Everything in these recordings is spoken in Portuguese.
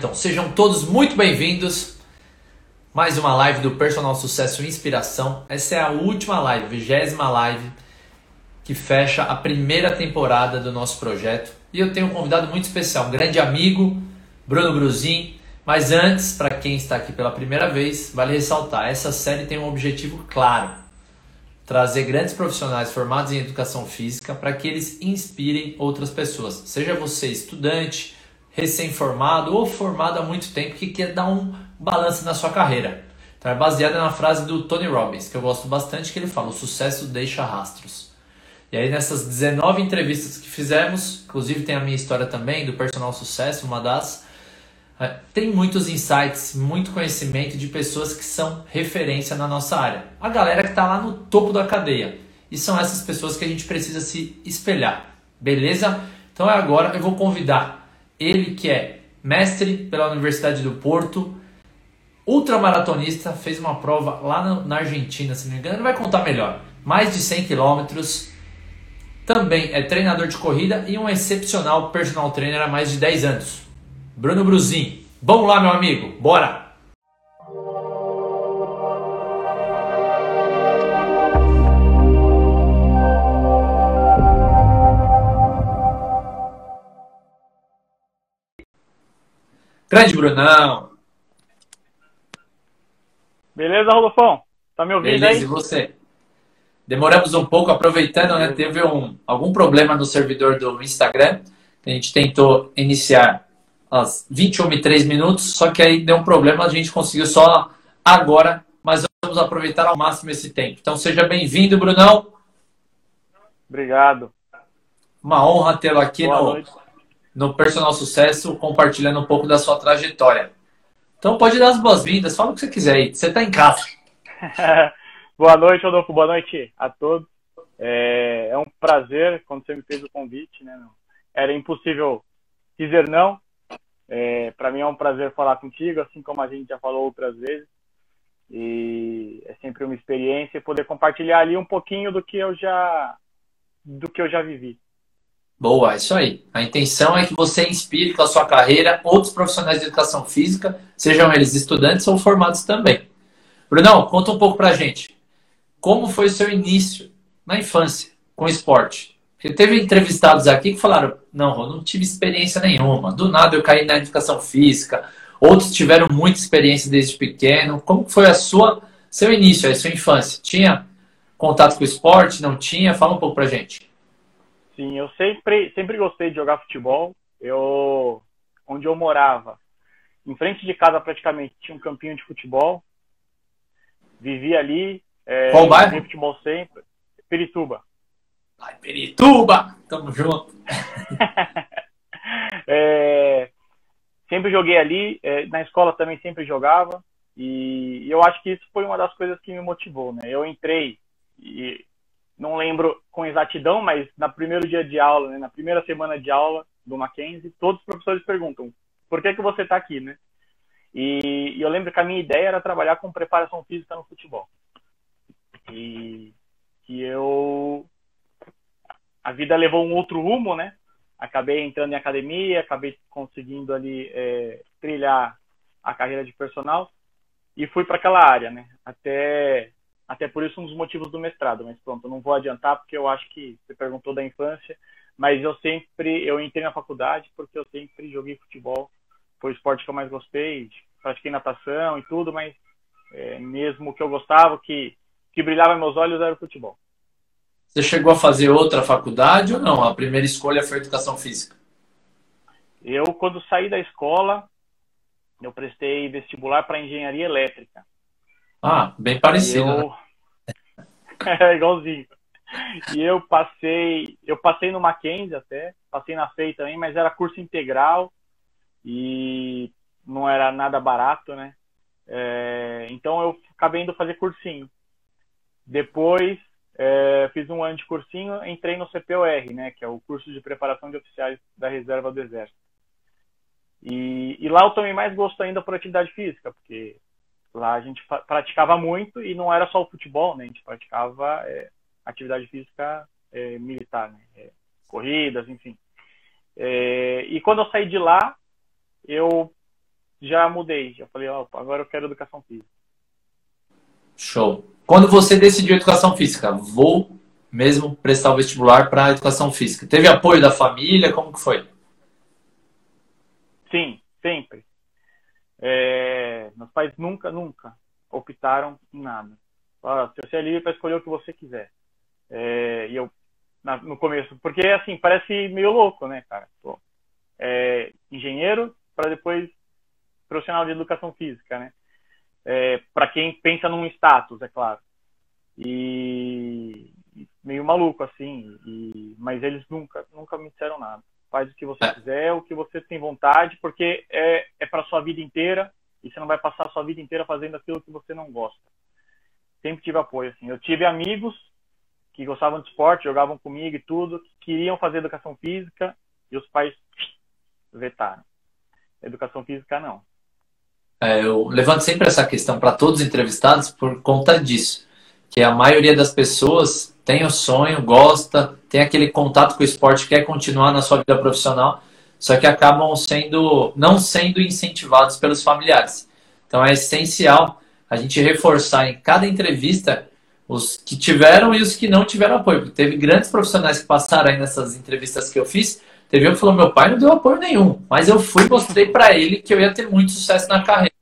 Então, sejam todos muito bem-vindos. Mais uma live do Personal Sucesso e Inspiração. Essa é a última live, vigésima live, que fecha a primeira temporada do nosso projeto. E eu tenho um convidado muito especial, um grande amigo, Bruno Bruzin. Mas antes, para quem está aqui pela primeira vez, vale ressaltar: essa série tem um objetivo claro trazer grandes profissionais formados em educação física para que eles inspirem outras pessoas. Seja você estudante, recém-formado ou formado há muito tempo que quer dar um balanço na sua carreira. Então é baseada na frase do Tony Robbins, que eu gosto bastante, que ele fala: o sucesso deixa rastros. E aí nessas 19 entrevistas que fizemos, inclusive tem a minha história também do personal sucesso, uma das, é, tem muitos insights, muito conhecimento de pessoas que são referência na nossa área. A galera que está lá no topo da cadeia. E são essas pessoas que a gente precisa se espelhar. Beleza? Então é agora eu vou convidar ele que é mestre pela Universidade do Porto, ultramaratonista, fez uma prova lá na Argentina, se não me engano, ele vai contar melhor. Mais de 100 quilômetros. Também é treinador de corrida e um excepcional personal trainer há mais de 10 anos. Bruno Bruzin. Vamos lá, meu amigo, bora! Grande Brunão. Beleza, Rodolfão? Tá me ouvindo Beleza, aí? e você? Demoramos um pouco, aproveitando, né? Teve um, algum problema no servidor do Instagram. A gente tentou iniciar às 21 e 3 minutos, só que aí deu um problema, a gente conseguiu só agora, mas vamos aproveitar ao máximo esse tempo. Então seja bem-vindo, Brunão. Obrigado. Uma honra tê-lo aqui Boa no, noite. No Personal Sucesso, compartilhando um pouco da sua trajetória. Então pode dar as boas-vindas, fala o que você quiser aí. Você está em casa. Boa noite, Rodolfo. Boa noite a todos. É, é um prazer quando você me fez o convite, né? Era impossível dizer não. É, Para mim é um prazer falar contigo, assim como a gente já falou outras vezes. E é sempre uma experiência poder compartilhar ali um pouquinho do que eu já do que eu já vivi. Boa, é isso aí. A intenção é que você inspire com a sua carreira outros profissionais de educação física, sejam eles estudantes ou formados também. Brunão, conta um pouco pra gente. Como foi o seu início na infância com esporte? Porque teve entrevistados aqui que falaram: não, eu não tive experiência nenhuma. Do nada eu caí na educação física. Outros tiveram muita experiência desde pequeno. Como foi a sua seu início, a sua infância? Tinha contato com o esporte? Não tinha? Fala um pouco pra gente. Sim, eu sempre, sempre gostei de jogar futebol. Eu, onde eu morava, em frente de casa praticamente tinha um campinho de futebol. Vivia ali. É, Qual bairro? futebol sempre. Pirituba. Vai, Perituba! Tamo junto. É, sempre joguei ali. é, na escola também sempre jogava. E eu acho que isso foi uma das coisas que me motivou, né? Eu entrei e não lembro com exatidão, mas no primeiro dia de aula, né, na primeira semana de aula do Mackenzie, todos os professores perguntam por que, que você está aqui, né? E, e eu lembro que a minha ideia era trabalhar com preparação física no futebol. E que eu... A vida levou um outro rumo, né? Acabei entrando em academia, acabei conseguindo ali é, trilhar a carreira de personal e fui para aquela área, né? Até até por isso um dos motivos do mestrado, mas pronto, eu não vou adiantar porque eu acho que você perguntou da infância, mas eu sempre, eu entrei na faculdade porque eu sempre joguei futebol, foi o esporte que eu mais gostei, pratiquei natação e tudo, mas é, mesmo que eu gostava, que, que brilhava meus olhos era o futebol. Você chegou a fazer outra faculdade ou não? A primeira escolha foi educação física. Eu, quando saí da escola, eu prestei vestibular para engenharia elétrica. Ah, bem parecido. E né? eu... é igualzinho. E eu passei, eu passei no Mackenzie até, passei na FEI também, mas era curso integral e não era nada barato, né? É, então eu acabei indo fazer cursinho. Depois é, fiz um ano de cursinho, entrei no CPOR, né? Que é o curso de preparação de oficiais da reserva do Exército. E, e lá eu tomei mais gosto ainda por atividade física, porque Lá a gente praticava muito e não era só o futebol, né? A gente praticava é, atividade física é, militar, né? É, corridas, enfim. É, e quando eu saí de lá, eu já mudei. Já falei, ó, agora eu quero educação física. Show. Quando você decidiu educação física, vou mesmo prestar o vestibular para educação física. Teve apoio da família? Como que foi? Sim, sempre. É, meus pais nunca, nunca optaram em nada. Ah, você é livre para escolher o que você quiser. É, e eu, na, no começo, porque assim, parece meio louco, né, cara? Pô, é, engenheiro para depois profissional de educação física, né? É, para quem pensa num status, é claro. E meio maluco assim, e, mas eles nunca, nunca me disseram nada. Faz o que você é. quiser, o que você tem vontade, porque é, é para sua vida inteira e você não vai passar a sua vida inteira fazendo aquilo que você não gosta. Sempre tive apoio assim. Eu tive amigos que gostavam de esporte, jogavam comigo e tudo, que queriam fazer educação física e os pais vetaram. Educação física não. É, eu levanto sempre essa questão para todos os entrevistados por conta disso, que a maioria das pessoas tem o sonho, gosta, tem aquele contato com o esporte, quer continuar na sua vida profissional, só que acabam sendo não sendo incentivados pelos familiares. Então é essencial a gente reforçar em cada entrevista os que tiveram e os que não tiveram apoio. Porque teve grandes profissionais que passaram aí nessas entrevistas que eu fiz. Teve um que falou: meu pai não deu apoio nenhum, mas eu fui e mostrei para ele que eu ia ter muito sucesso na carreira.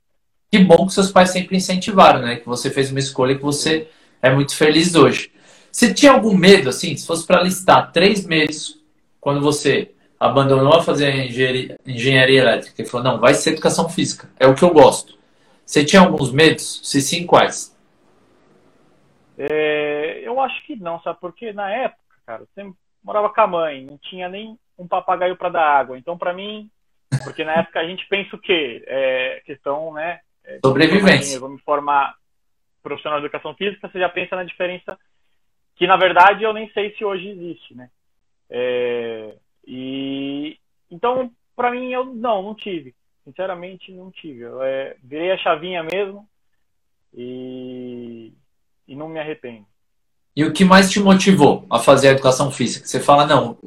Que bom que seus pais sempre incentivaram, né? Que você fez uma escolha que você é muito feliz hoje. Você tinha algum medo, assim, se fosse para listar três medos quando você abandonou a fazer engenharia, engenharia elétrica e falou, não, vai ser educação física, é o que eu gosto. Você tinha alguns medos? Se sim, quais? É, eu acho que não, sabe? Porque na época, cara, você morava com a mãe, não tinha nem um papagaio para dar água. Então, para mim, porque na época a gente pensa o quê? É, questão, né? É, Sobrevivência. Eu vou me formar profissional de educação física, você já pensa na diferença que, na verdade, eu nem sei se hoje existe, né? É, e então, para mim, eu não, não tive. Sinceramente, não tive. Eu é, virei a chavinha mesmo e, e não me arrependo. E o que mais te motivou a fazer a educação física? Você fala, não,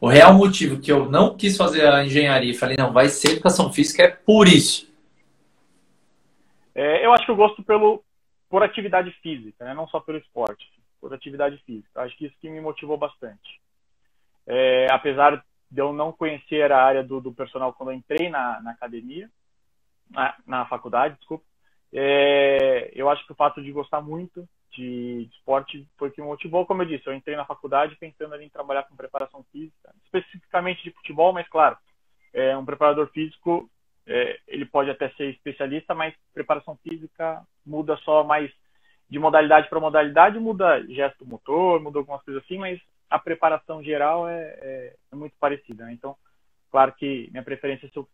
o real motivo que eu não quis fazer a engenharia e falei, não, vai ser educação física é por isso. É, eu acho que eu gosto pelo, por atividade física, né? não só pelo esporte, por atividade física. Acho que isso que me motivou bastante. É, apesar de eu não conhecer a área do, do personal quando eu entrei na, na academia, na, na, faculdade, desculpa, é, eu acho que o fato de gostar muito de, de esporte foi o que me motivou. Como eu disse, eu entrei na faculdade pensando em trabalhar com preparação física, especificamente de futebol, mas claro, é, um preparador físico é, ele pode até ser especialista, mas preparação física muda só mais de modalidade para modalidade, muda gesto motor, muda algumas coisas assim, mas a preparação geral é, é, é muito parecida. Né? Então, claro que minha preferência, se eu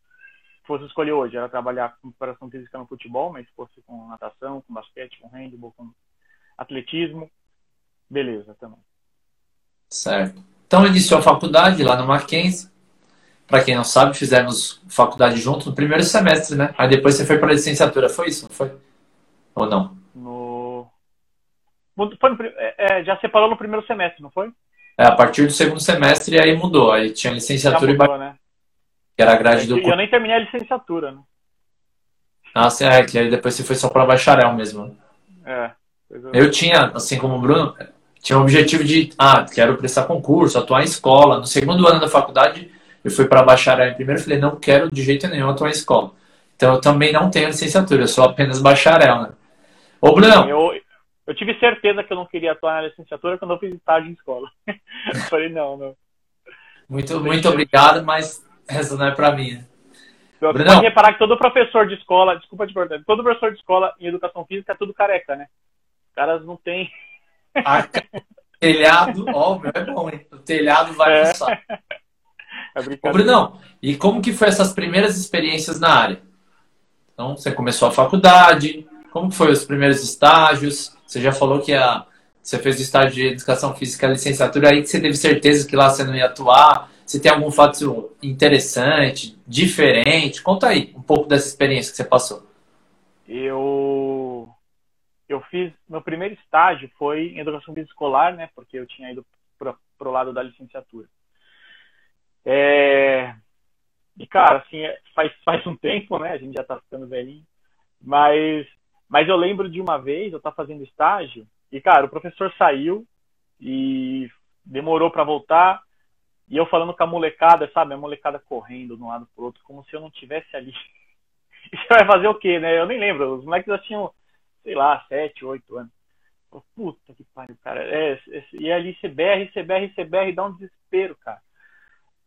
fosse escolher hoje, era trabalhar com preparação física no futebol, mas se fosse com natação, com basquete, com handball, com atletismo, beleza também. Certo. Então, iniciou a faculdade lá no Mackenzie. Para quem não sabe, fizemos faculdade junto no primeiro semestre, né? Aí depois você foi para licenciatura, foi isso, não foi? Ou não? No... Foi no... É, é, já separou no primeiro semestre, não foi? É, a partir do segundo semestre aí mudou. Aí tinha licenciatura mudou, e né? que era a grade do. E eu nem terminei a licenciatura, né? Ah, sim, é, que aí depois você foi só para bacharel mesmo. É. Eu tinha, assim como o Bruno, tinha o objetivo de, ah, quero prestar concurso, atuar em escola. No segundo ano da faculdade, eu fui para bacharel em primeiro, falei, não quero de jeito nenhum atuar em escola. Então eu também não tenho licenciatura, eu sou apenas bacharel, né? Ô, Bruno. Eu, eu tive certeza que eu não queria atuar na licenciatura quando eu fiz estágio em escola. eu falei, não, não. Muito, muito obrigado, mas essa não é para mim. Você pode reparar que todo professor de escola, desculpa te perguntar, todo professor de escola em educação física é tudo careca, né? Os caras não têm. Ah, telhado, ó, meu é bom, hein? O telhado vai é. passar. É Ô, Brunão, e como que foi essas primeiras experiências na área? Então, você começou a faculdade, como foi os primeiros estágios? Você já falou que a, você fez o estágio de educação física, a licenciatura, aí que você teve certeza que lá você não ia atuar. Você tem algum fato interessante, diferente? Conta aí um pouco dessa experiência que você passou. Eu eu fiz meu primeiro estágio foi em educação física escolar, né? Porque eu tinha ido para o lado da licenciatura. É, E, cara, assim, é, faz, faz um tempo, né? A gente já tá ficando velhinho. Mas, mas eu lembro de uma vez, eu tava fazendo estágio, e, cara, o professor saiu e demorou para voltar. E eu falando com a molecada, sabe? A molecada correndo de um lado pro outro, como se eu não tivesse ali. E você vai fazer o quê, né? Eu nem lembro. Os moleques já tinham, sei lá, sete, oito anos. Puta que pariu, cara. É, é, e ali CBR, CBR, CBR, dá um desespero, cara.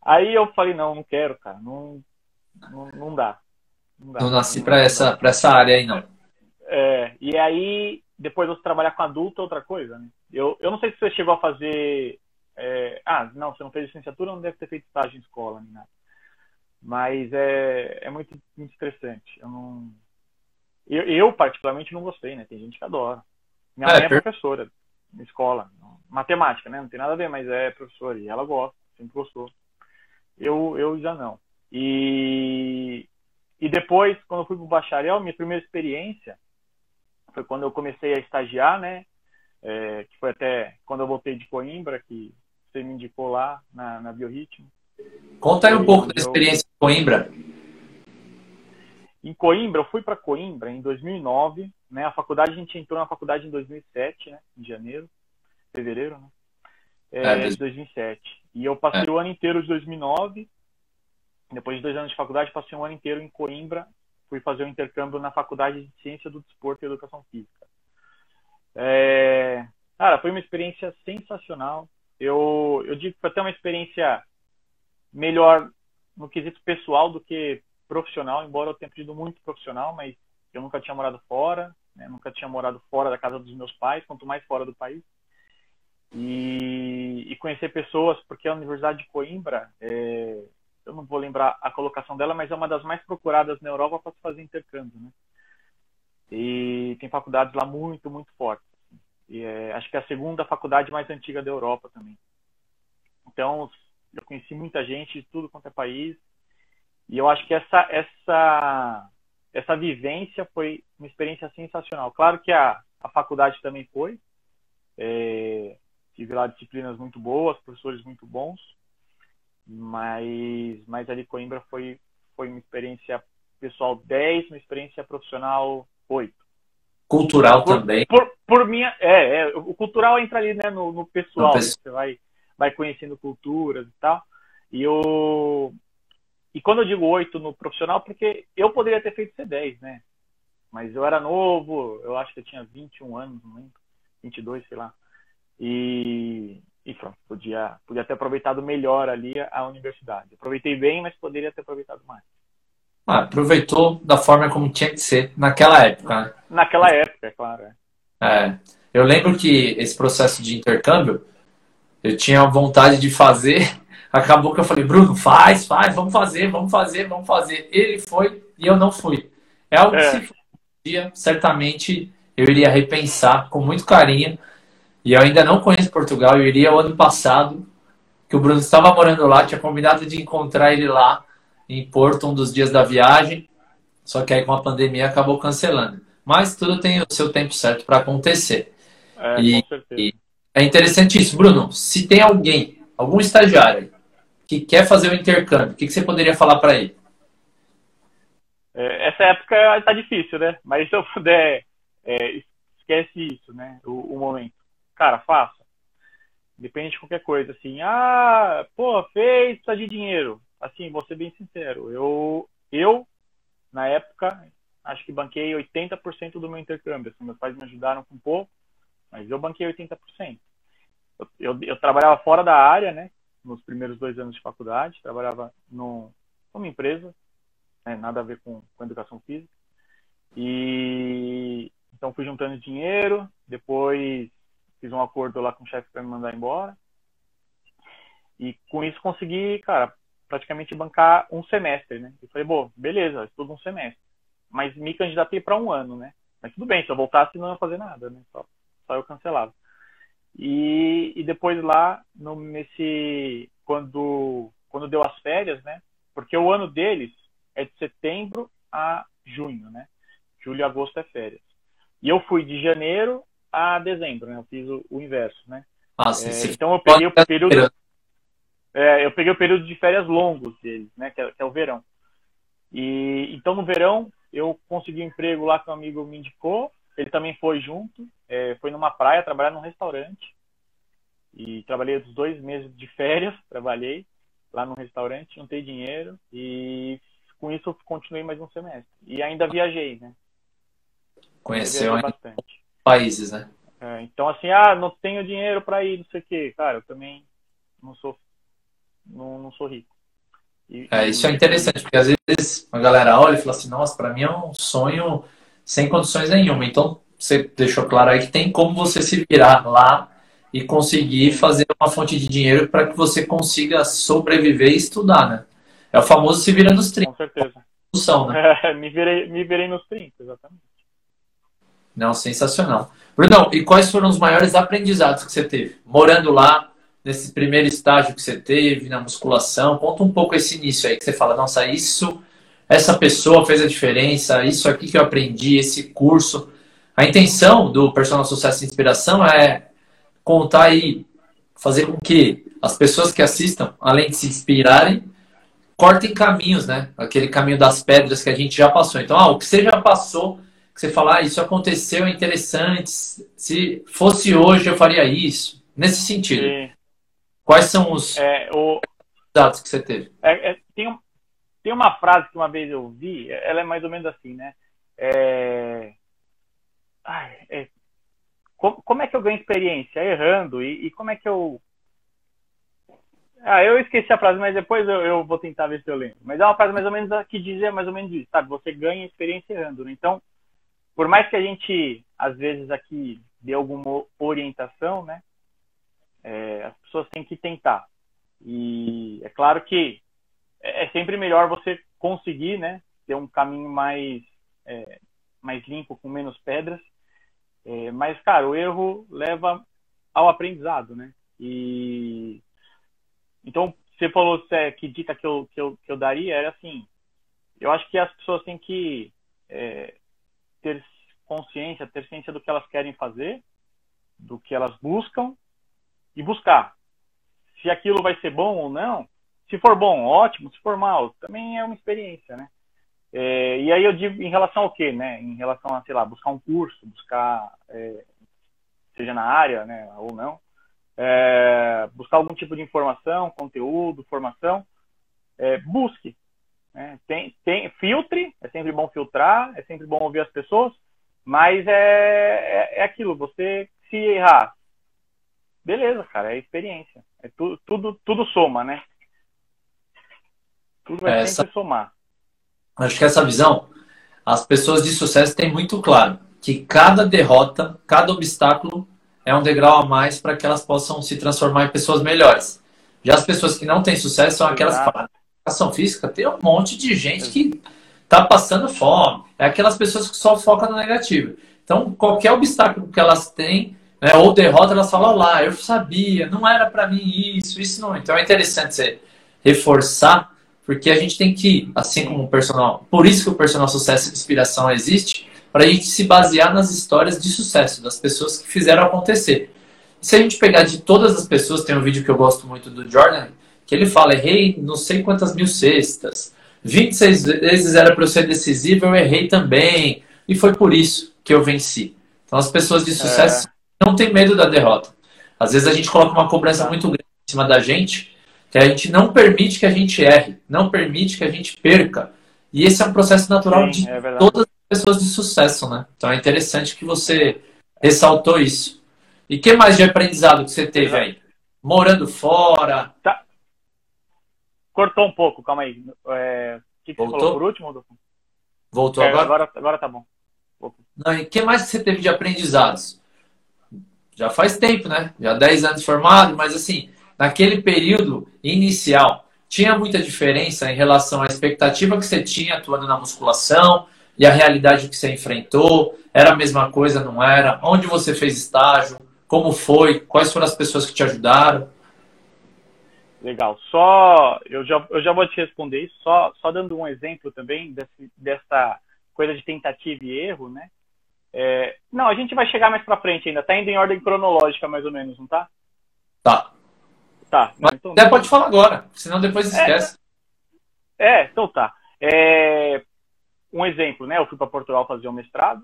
Aí eu falei, não, não quero, cara. Não, não, não dá. Não, dá, não nasci para essa, pra essa área aí, não. É, e aí, depois você trabalhar com adulto é outra coisa, né? Eu, eu não sei se você chegou a fazer. É... Ah, não, você não fez licenciatura, não deve ter feito estágio em escola, nem nada. Mas é, é muito, muito estressante. Eu não. Eu, eu, particularmente, não gostei, né? Tem gente que adora. Minha é, mãe é per... professora na escola. Matemática, né? Não tem nada a ver, mas é professora. E ela gosta, sempre gostou. Eu, eu já não. E, e depois, quando eu fui para o bacharel, minha primeira experiência foi quando eu comecei a estagiar, né? É, que foi até quando eu voltei de Coimbra, que você me indicou lá na, na Biorritmo. Conta aí um pouco da experiência em Coimbra. Em Coimbra, eu fui para Coimbra em 2009, né? A faculdade, a gente entrou na faculdade em 2007, né? Em janeiro, fevereiro, né? É, é, de 2007. E eu passei é. o ano inteiro de 2009. Depois de dois anos de faculdade, passei um ano inteiro em Coimbra. Fui fazer o um intercâmbio na Faculdade de Ciência do Desporto e Educação Física. É... Cara, foi uma experiência sensacional. Eu, eu digo que foi até uma experiência melhor no quesito pessoal do que profissional, embora eu tenha pedido muito profissional, mas eu nunca tinha morado fora, né? nunca tinha morado fora da casa dos meus pais, quanto mais fora do país. E, e conhecer pessoas, porque a Universidade de Coimbra, é, eu não vou lembrar a colocação dela, mas é uma das mais procuradas na Europa para se fazer intercâmbio, né? E tem faculdades lá muito, muito fortes. E é, acho que é a segunda faculdade mais antiga da Europa também. Então, eu conheci muita gente de tudo quanto é país. E eu acho que essa, essa, essa vivência foi uma experiência sensacional. Claro que a, a faculdade também foi. É, tive lá disciplinas muito boas, professores muito bons. Mas, mas ali Coimbra foi, foi uma experiência pessoal 10, uma experiência profissional 8. Cultural por, também. Por, por minha, é, é, o cultural entra ali né, no, no pessoal. No Você vai, vai conhecendo culturas e tal. E eu. E quando eu digo 8 no profissional, porque eu poderia ter feito C10, né? Mas eu era novo, eu acho que eu tinha 21 anos, não lembro. 22, sei lá. E, e pronto, podia, podia ter aproveitado melhor ali a universidade. Aproveitei bem, mas poderia ter aproveitado mais. Ah, aproveitou da forma como tinha que ser naquela época, né? Naquela época, é claro. É. é. Eu lembro que esse processo de intercâmbio, eu tinha vontade de fazer, acabou que eu falei, Bruno, faz, faz, vamos fazer, vamos fazer, vamos fazer. Ele foi e eu não fui. É algo que é. se for um dia, certamente eu iria repensar com muito carinho. E eu ainda não conheço Portugal, eu iria o ano passado, que o Bruno estava morando lá, tinha combinado de encontrar ele lá em Porto um dos dias da viagem, só que aí com a pandemia acabou cancelando. Mas tudo tem o seu tempo certo para acontecer. É, e, e, é interessante isso. Bruno, se tem alguém, algum estagiário que quer fazer o intercâmbio, o que, que você poderia falar para ele? É, essa época está difícil, né? Mas se eu puder, é, esquece isso, né? O, o, momento. Cara, faça. Depende de qualquer coisa. Assim, ah, pô, fez, precisa de dinheiro. Assim, vou ser bem sincero. Eu, eu na época, acho que banquei 80% do meu intercâmbio. Assim, meus pais me ajudaram com pouco mas eu banquei 80%. Eu, eu, eu, trabalhava fora da área, né? Nos primeiros dois anos de faculdade, trabalhava no, numa empresa, né, nada a ver com, com educação física. E então fui juntando dinheiro, depois fiz um acordo lá com o chefe para me mandar embora. E com isso consegui, cara, praticamente bancar um semestre, né? E falei, bom, beleza, estudo um semestre. Mas me candidatei para um ano, né? Mas tudo bem, se eu voltasse não ia fazer nada, né? Só só eu cancelava. E, e depois lá, no, nesse, quando, quando deu as férias, né? Porque o ano deles é de setembro a junho, né? Julho e agosto é férias. E eu fui de janeiro a dezembro, né? Eu fiz o, o inverso, né? Nossa, é, então eu peguei o período. é, eu peguei o período de férias longos deles, né? Que é, que é, o verão. E então no verão eu consegui um emprego lá que um amigo me indicou. Ele também foi junto. É, foi numa praia trabalhar num restaurante. E trabalhei os dois meses de férias. Trabalhei lá no restaurante, juntei dinheiro e com isso eu continuei mais um semestre. E ainda viajei, né? Conheceu bastante. Países, né? É, então assim, ah, não tenho dinheiro para ir, não sei o quê. Cara, eu também não sou não, não sou rico. E, é, isso é interessante, porque às vezes a galera olha e fala assim, nossa, para mim é um sonho sem condições nenhuma. Então, você deixou claro aí que tem como você se virar lá e conseguir fazer uma fonte de dinheiro para que você consiga sobreviver e estudar, né? É o famoso se vira nos 30. Com certeza. Função, né? É, me, virei, me virei nos 30, exatamente. Não, sensacional. Brunão, e quais foram os maiores aprendizados que você teve? Morando lá, nesse primeiro estágio que você teve na musculação. Conta um pouco esse início aí, que você fala, nossa, isso, essa pessoa fez a diferença, isso aqui que eu aprendi, esse curso. A intenção do Personal Sucesso e Inspiração é contar e fazer com que as pessoas que assistam, além de se inspirarem, cortem caminhos, né? Aquele caminho das pedras que a gente já passou. Então, ah, o que você já passou, que você fala, ah, isso aconteceu, é interessante. Se fosse hoje, eu faria isso. Nesse sentido. Sim. Quais são os é, o... dados que você teve? É, é, tem, um, tem uma frase que uma vez eu vi, ela é mais ou menos assim, né? É... Ai, é... Como, como, é que eu ganho experiência? Errando. E, e, como é que eu. Ah, eu esqueci a frase, mas depois eu, eu, vou tentar ver se eu lembro. Mas é uma frase mais ou menos que dizia mais ou menos isso, sabe? Você ganha experiência errando. Né? Então, por mais que a gente, às vezes, aqui dê alguma orientação, né? É, as pessoas têm que tentar. E é claro que é, é sempre melhor você conseguir, né, ter um caminho mais é, mais limpo, com menos pedras. É, mas, cara, o erro leva ao aprendizado, né? E então você falou é, que dica que eu, que eu, que eu daria era assim, eu acho que as pessoas têm que é, ter consciência, ter ciência do que elas querem fazer, do que elas buscam e buscar. Se aquilo vai ser bom ou não, se for bom, ótimo, se for mal, também é uma experiência, né? É, e aí eu digo em relação ao quê, né? Em relação a, sei lá, buscar um curso, buscar, é, seja na área, né, ou não, é, buscar algum tipo de informação, conteúdo, formação, é, busque. Né? Tem, tem, filtre, é sempre bom filtrar, é sempre bom ouvir as pessoas, mas é, é, é aquilo, você se errar, beleza, cara, é experiência. É tudo, tudo, tudo soma, né? Tudo vai essa... sempre somar. Acho que essa visão, as pessoas de sucesso têm muito claro que cada derrota, cada obstáculo é um degrau a mais para que elas possam se transformar em pessoas melhores. Já as pessoas que não têm sucesso são aquelas que falam, ação física tem um monte de gente que está passando fome. É aquelas pessoas que só focam no negativo. Então, qualquer obstáculo que elas têm, né, ou derrota, elas falam lá, eu sabia, não era para mim isso, isso não. Então é interessante você reforçar, porque a gente tem que, assim como o personal, por isso que o personal sucesso e inspiração existe, para a gente se basear nas histórias de sucesso das pessoas que fizeram acontecer. Se a gente pegar de todas as pessoas, tem um vídeo que eu gosto muito do Jordan, que ele fala, errei não sei quantas mil cestas, 26 vezes era para eu ser decisivo, eu errei também, e foi por isso que eu venci. Então as pessoas de sucesso é não tem medo da derrota. Às vezes a gente coloca uma cobrança muito grande em cima da gente, que a gente não permite que a gente erre, não permite que a gente perca. E esse é um processo natural Sim, de é todas as pessoas de sucesso, né? Então é interessante que você ressaltou isso. E que mais de aprendizado que você teve aí? Morando fora? Tá. Cortou um pouco, calma aí. É... O que, que você falou por último? Voltou é, agora? agora? Agora tá bom. Não, e que mais você teve de aprendizados? já faz tempo, né? Já 10 anos formado, mas assim, naquele período inicial, tinha muita diferença em relação à expectativa que você tinha atuando na musculação e a realidade que você enfrentou? Era a mesma coisa, não era? Onde você fez estágio? Como foi? Quais foram as pessoas que te ajudaram? Legal. Só eu já, eu já vou te responder isso, só, só dando um exemplo também desse, dessa coisa de tentativa e erro, né? É, não, a gente vai chegar mais para frente ainda. Tá indo em ordem cronológica, mais ou menos, não tá? Tá. Tá. Mas então... Até pode falar agora, senão depois é. esquece. É, é então tá. É, um exemplo, né? Eu fui para Portugal fazer um mestrado,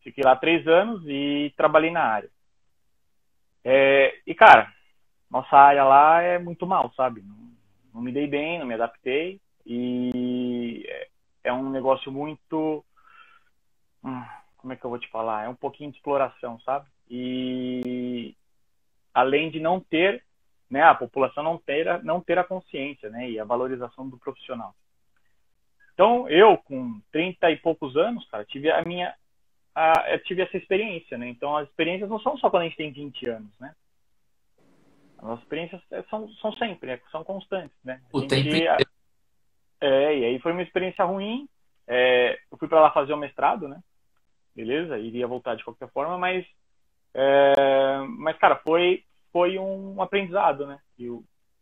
fiquei lá três anos e trabalhei na área. É, e, cara, nossa área lá é muito mal, sabe? Não, não me dei bem, não me adaptei. E é, é um negócio muito. Hum, como é que eu vou te falar? É um pouquinho de exploração, sabe? E além de não ter né, a população não ter, a, não ter a consciência né, e a valorização do profissional. Então, eu, com 30 e poucos anos, cara, tive a minha. A, tive essa experiência, né? Então, as experiências não são só quando a gente tem 20 anos, né? As experiências é, são, são sempre, né? são constantes, né? O gente, tempo É, e aí foi uma experiência ruim. É, eu fui para lá fazer o mestrado, né? Beleza, iria voltar de qualquer forma, mas. É, mas, cara, foi, foi um aprendizado, né? E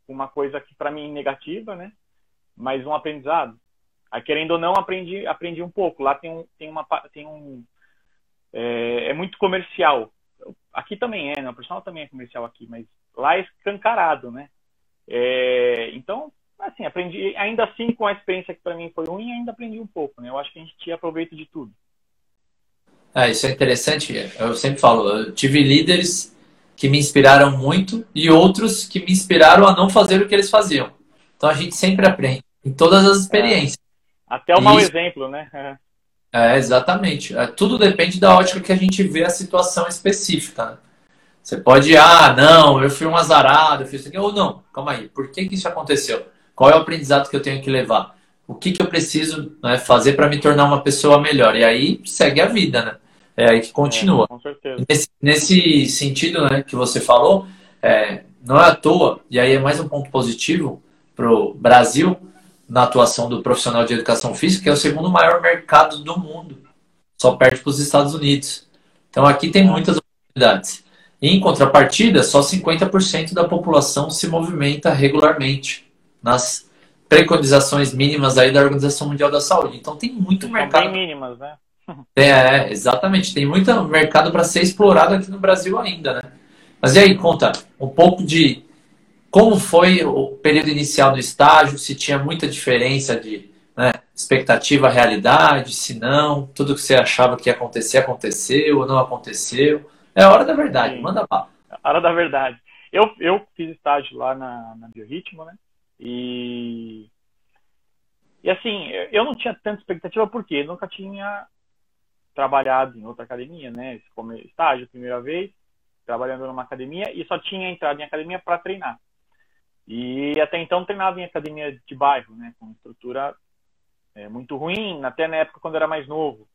uma coisa que para mim é negativa, né? Mas um aprendizado. Aí, querendo ou não, aprendi, aprendi um pouco. Lá tem um, tem uma, tem um, é, é muito comercial. Aqui também é, né? O personal também é comercial aqui, mas lá escancarado, né? É, então, assim, aprendi, ainda assim, com a experiência que para mim foi ruim, ainda aprendi um pouco, né? Eu acho que a gente tinha aproveito de tudo. É, isso é interessante. Eu sempre falo, eu tive líderes que me inspiraram muito e outros que me inspiraram a não fazer o que eles faziam. Então a gente sempre aprende em todas as experiências. É. Até o mau exemplo, né? É, exatamente. É, tudo depende da ótica que a gente vê a situação específica. Né? Você pode, ah, não, eu fui um azarado, eu fiz isso aqui. Ou não, calma aí, por que, que isso aconteceu? Qual é o aprendizado que eu tenho que levar? O que, que eu preciso né, fazer para me tornar uma pessoa melhor? E aí segue a vida, né? é aí que continua. É, com certeza. Nesse, nesse, sentido né, que você falou, é, não é à toa, e aí é mais um ponto positivo para o Brasil na atuação do profissional de educação física, que é o segundo maior mercado do mundo, só perde para os Estados Unidos. Então aqui tem muitas oportunidades. Em contrapartida, só 50% da população se movimenta regularmente nas preconizações mínimas aí da Organização Mundial da Saúde. Então tem muito São mercado. Bem mínimas, né? É, é, exatamente. Tem muito mercado para ser explorado aqui no Brasil ainda, né? Mas e aí, conta um pouco de como foi o período inicial do estágio, se tinha muita diferença de né, expectativa, realidade, se não, tudo que você achava que ia acontecer, aconteceu ou não aconteceu. É a hora da verdade, Sim. manda lá. A hora da verdade. Eu, eu fiz estágio lá na, na Biorritmo, né? E, e assim, eu não tinha tanta expectativa porque eu nunca tinha trabalhado em outra academia, né? Como estágio, primeira vez, trabalhando numa academia e só tinha entrado em academia para treinar. E até então treinava em academia de bairro, né? Com estrutura é, muito ruim, até na época quando era mais novo.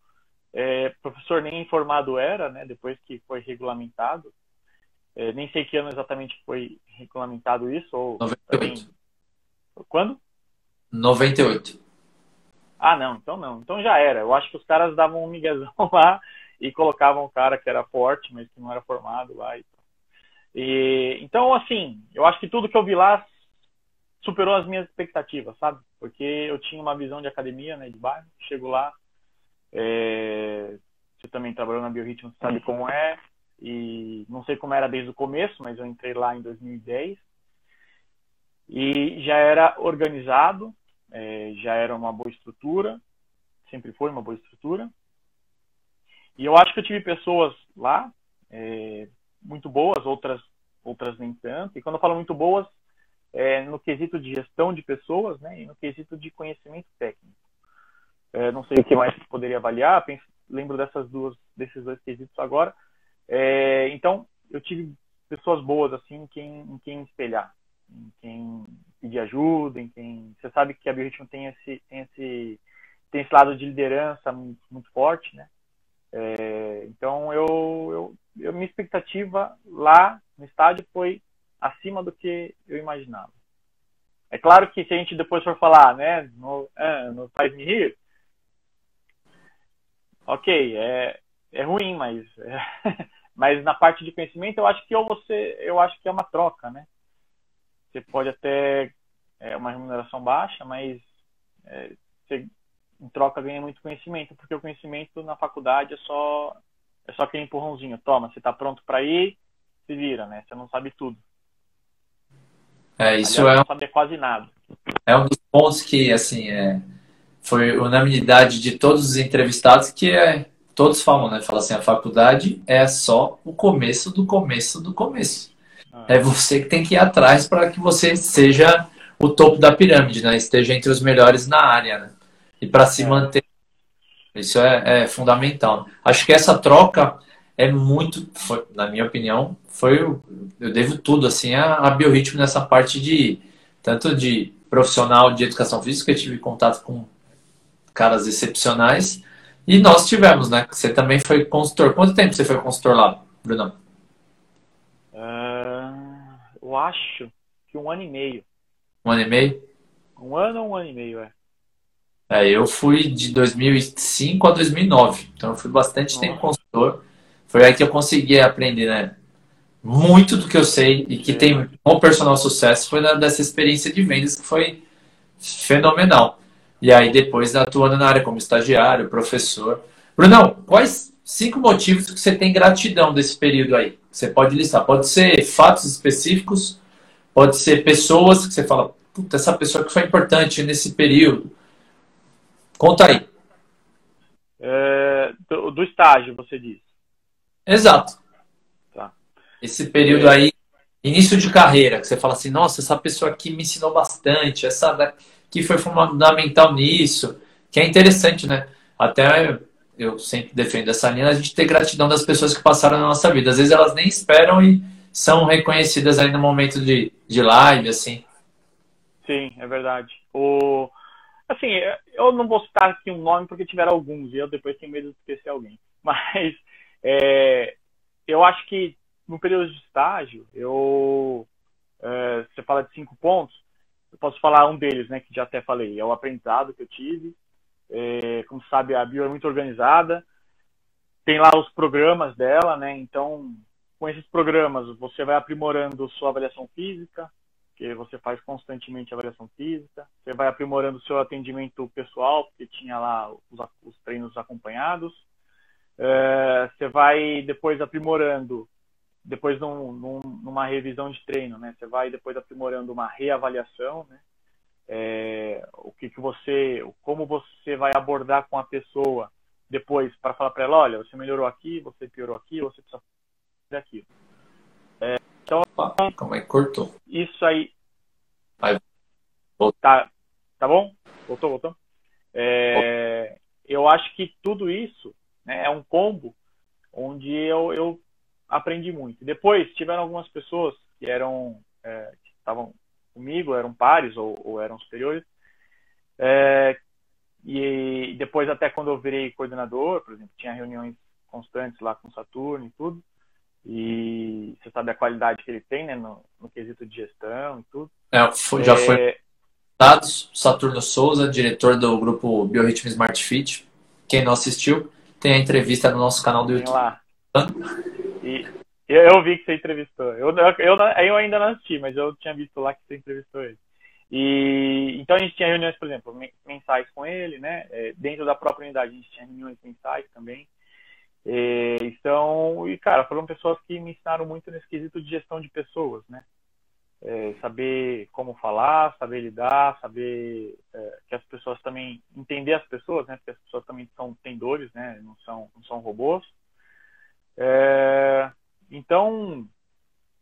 É, professor nem informado era, né? Depois que foi regulamentado. É, nem sei que ano exatamente foi regulamentado isso. Ou, 98. Assim, quando? 98. Ah, não, então não. Então já era. Eu acho que os caras davam um miguezão lá e colocavam um cara que era forte, mas que não era formado lá. E, e então, assim, eu acho que tudo que eu vi lá superou as minhas expectativas, sabe? Porque eu tinha uma visão de academia, né, de bairro. Chego lá, é... você também trabalhou na Biorritmo, sabe como é. E não sei como era desde o começo, mas eu entrei lá em 2010. E já era organizado, é, já era uma boa estrutura, sempre foi uma boa estrutura. E eu acho que eu tive pessoas lá é, muito boas, outras outras nem tanto. E quando eu falo muito boas, é no quesito de gestão de pessoas, né, e no quesito de conhecimento técnico. É, não sei o que mais poderia avaliar, penso, lembro dessas duas desses dois quesitos agora. É, então, eu tive pessoas boas assim em quem, em quem espelhar, em quem pedir ajuda, em quem você sabe que a biorritmo tem esse tem esse tem esse lado de liderança muito, muito forte, né? É, então eu, eu, eu minha expectativa lá no estádio foi acima do que eu imaginava. É claro que se a gente depois for falar, né, no, é, no Faz Me Rir, ok, é, é ruim, mas é, mas na parte de conhecimento eu acho que ou você, eu acho que é uma troca, né? Você pode até é uma remuneração baixa, mas é, você em troca ganha muito conhecimento, porque o conhecimento na faculdade é só é só aquele empurrãozinho. Toma, você está pronto para ir, se vira, né? Você não sabe tudo. É, isso Aliás, é. Não sabia quase nada. É um dos pontos que, assim, é, foi unanimidade de todos os entrevistados que é, todos falam, né? Falam assim, a faculdade é só o começo do começo do começo. Ah. É você que tem que ir atrás para que você seja o topo da pirâmide, né? Esteja entre os melhores na área, né? E para se é. manter. Isso é, é, fundamental. Acho que essa troca é muito, foi, na minha opinião, foi eu devo tudo assim a, a biorritmo nessa parte de tanto de profissional de educação física, eu tive contato com caras excepcionais e nós tivemos, né? Você também foi consultor. Quanto tempo você foi consultor lá, Bruno? Uh, eu acho que um ano e meio. Um ano e meio? Um ano ou um ano e meio, é. É, eu fui de 2005 a 2009, então eu fui bastante Nossa. tempo consultor. Foi aí que eu consegui aprender, né? Muito do que eu sei e que é. tem um personal sucesso foi dessa experiência de vendas que foi fenomenal. E aí depois atuando na área como estagiário, professor. Brunão, quais cinco motivos que você tem gratidão desse período aí? Você pode listar. Pode ser fatos específicos, pode ser pessoas que você fala, puta, essa pessoa que foi importante nesse período. Conta aí. É, do, do, estágio, você diz. Exato. Tá. Esse período aí, início de carreira, que você fala assim, nossa, essa pessoa aqui me ensinou bastante, essa que foi fundamental nisso, que é interessante, né? Até eu sempre defendo essa linha, a gente ter gratidão das pessoas que passaram na nossa vida. Às vezes elas nem esperam e são reconhecidas aí no momento de, de live, assim. Sim, é verdade. O, assim, eu não vou citar aqui um nome porque tiveram alguns e eu depois tenho medo de esquecer alguém. Mas é, eu acho que no período de estágio, eu, é, você fala de cinco pontos, eu posso falar um deles, né, que já até falei, é o aprendizado que eu tive. É, como sabe, a Bio é muito organizada, tem lá os programas dela, né, então com esses programas você vai aprimorando sua avaliação física, que você faz constantemente avaliação física, você vai aprimorando seu atendimento pessoal, porque tinha lá os, os treinos acompanhados, é, você vai depois aprimorando depois num, num, numa revisão de treino, né? Você vai depois aprimorando uma reavaliação, né? É, o que, que você, como você vai abordar com a pessoa depois para falar para ela, olha, você melhorou aqui, você piorou aqui, você precisa fazer aquilo. É, então, como é que cortou? Isso aí. Vai. Tá, tá bom? Voltou, voltou? É, eu acho que tudo isso né, é um combo onde eu, eu aprendi muito. Depois tiveram algumas pessoas que eram é, que estavam comigo, eram pares ou, ou eram superiores. É, e depois até quando eu virei coordenador, por exemplo, tinha reuniões constantes lá com o Saturno e tudo. E você sabe a qualidade que ele tem, né, no, no quesito de gestão e tudo. É, foi, já foi é, dados Saturno Souza, diretor do grupo Biorritmo Smart Fit. Quem não assistiu, tem a entrevista no nosso canal do YouTube. Lá. E eu, vi que você entrevistou. Eu, eu, eu ainda não assisti, mas eu tinha visto lá que você entrevistou ele. E então a gente tinha reuniões, por exemplo, mensais com ele, né? É, dentro da própria unidade a gente tinha reuniões mensais também. E, então, e cara, foram pessoas que me ensinaram muito nesse quesito de gestão de pessoas, né? É, saber como falar, saber lidar, saber é, que as pessoas também entender as pessoas, né? Porque as pessoas também são tendores, né? Não são não são robôs. É, então,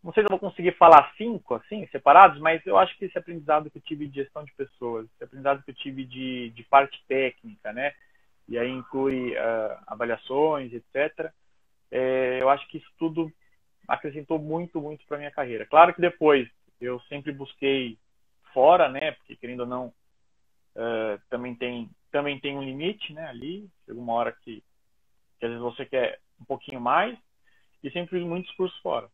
não sei se eu vou conseguir falar cinco, assim, separados, mas eu acho que esse aprendizado que eu tive de gestão de pessoas, esse aprendizado que eu tive de, de parte técnica, né? E aí inclui uh, avaliações, etc. É, eu acho que isso tudo acrescentou muito, muito para minha carreira. Claro que depois eu sempre busquei fora, né? Porque querendo ou não, uh, também tem também tem um limite, né? Ali, chega uma hora que, que às vezes você quer um pouquinho mais e sempre fiz muitos cursos fora.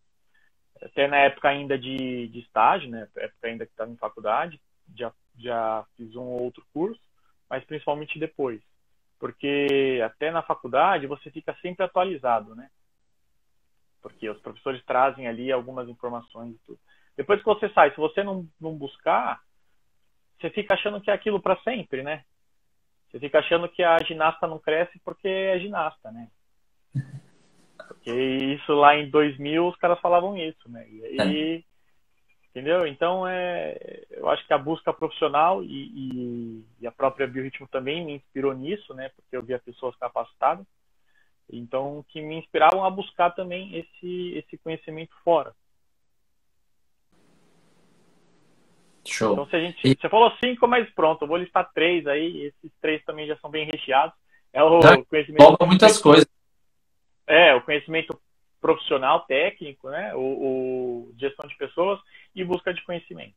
Até na época ainda de, de estágio, né? Época ainda que estava em faculdade, já, já fiz um ou outro curso, mas principalmente depois. Porque até na faculdade você fica sempre atualizado, né? Porque os professores trazem ali algumas informações e tudo. Depois que você sai, se você não, não buscar, você fica achando que é aquilo para sempre, né? Você fica achando que a ginasta não cresce porque é ginasta, né? Porque isso lá em 2000 os caras falavam isso, né? E aí, Entendeu? Então, é, eu acho que a busca profissional e, e, e, a própria Biorritmo também me inspirou nisso, né? Porque eu via pessoas capacitadas. Então, que me inspiravam a buscar também esse, esse conhecimento fora. Show. Então, se a gente, e... você falou cinco, mas pronto, eu vou listar três aí. Esses três também já são bem recheados. É o Não, conhecimento. muitas coisas. É, o conhecimento profissional, técnico, né? O, o, gestão de pessoas e busca de conhecimento.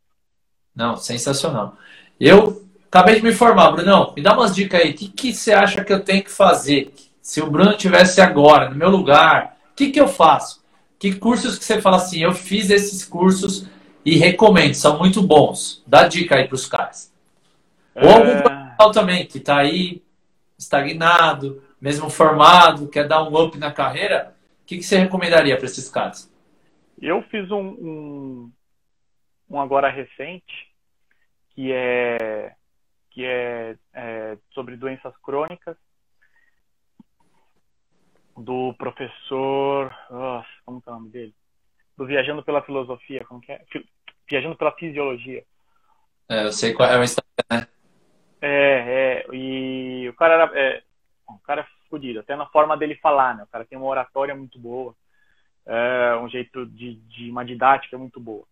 Não, sensacional. Eu acabei de me formar, Brunão. Me dá umas dicas aí. O que, que você acha que eu tenho que fazer? Se o Bruno tivesse agora no meu lugar, o que, que eu faço? Que cursos que você fala assim? Eu fiz esses cursos e recomendo, são muito bons. Dá dica aí para os caras. Ou algum é. também que está aí estagnado, mesmo formado, quer dar um up na carreira, o que, que você recomendaria para esses caras? Eu fiz um, um, um, agora recente que é que é, é sobre doenças crônicas do professor, nossa, como é o nome dele? Do Viajando pela Filosofia, como que é? Viajando pela Fisiologia. É, eu sei qual é o Instagram, né? É, é, e o cara era, é, o cara é fodido, até na forma dele falar, né? O cara tem uma oratória muito boa, é, um jeito de, de uma didática muito boa.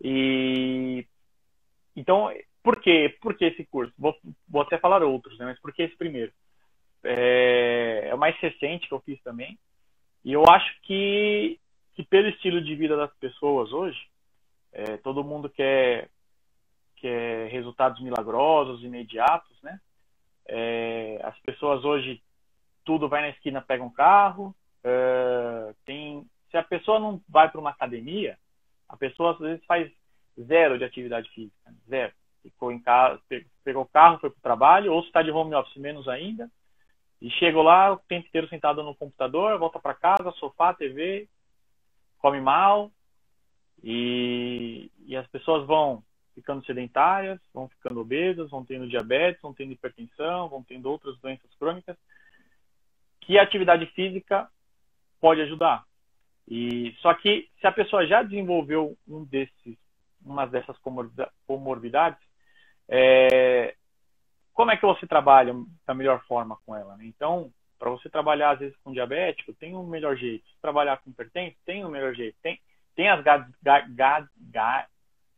E então, por quê? Por que esse curso? Vou, vou até falar outros, né? Mas por que esse primeiro? É, é o mais recente que eu fiz também. E eu acho que, que pelo estilo de vida das pessoas hoje, é, todo mundo quer, quer resultados milagrosos, imediatos, né? É, as pessoas hoje, tudo vai na esquina, pega um carro. É, tem, se a pessoa não vai para uma academia, a pessoa às vezes faz zero de atividade física, zero. Ficou em casa, pegou o carro, foi para o trabalho, ou se está de home office, menos ainda. E chegou lá o tempo inteiro sentado no computador, volta para casa, sofá, TV, come mal, e, e as pessoas vão ficando sedentárias, vão ficando obesas, vão tendo diabetes, vão tendo hipertensão, vão tendo outras doenças crônicas, que a atividade física pode ajudar. E só que se a pessoa já desenvolveu um desses, uma dessas comorbidades, é, como é que você trabalha da melhor forma com ela? Né? Então, para você trabalhar às vezes com diabético, tem um melhor jeito. Se trabalhar com hipertenso, tem um melhor jeito. Tem, tem as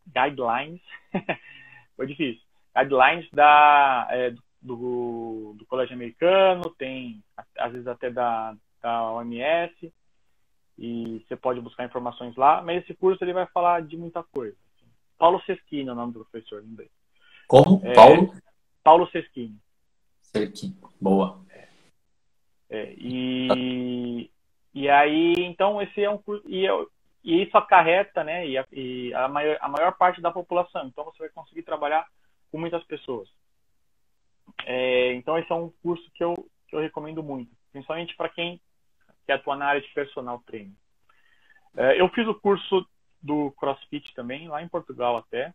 guidelines, foi difícil, guidelines da, é, do, do colégio americano, tem às vezes até da, da OMS, e você pode buscar informações lá, mas esse curso ele vai falar de muita coisa. Paulo Seschini é o nome do professor inglês. Como? É, Paulo? Paulo Seschini. Seschini, boa. É, é, e, e aí, então, esse é um curso. E eu, e isso acarreta, né, e a, e a, maior, a maior parte da população. Então você vai conseguir trabalhar com muitas pessoas. É, então esse é um curso que eu, que eu recomendo muito, principalmente para quem quer atuar na área de personal training. É, eu fiz o curso do CrossFit também, lá em Portugal até.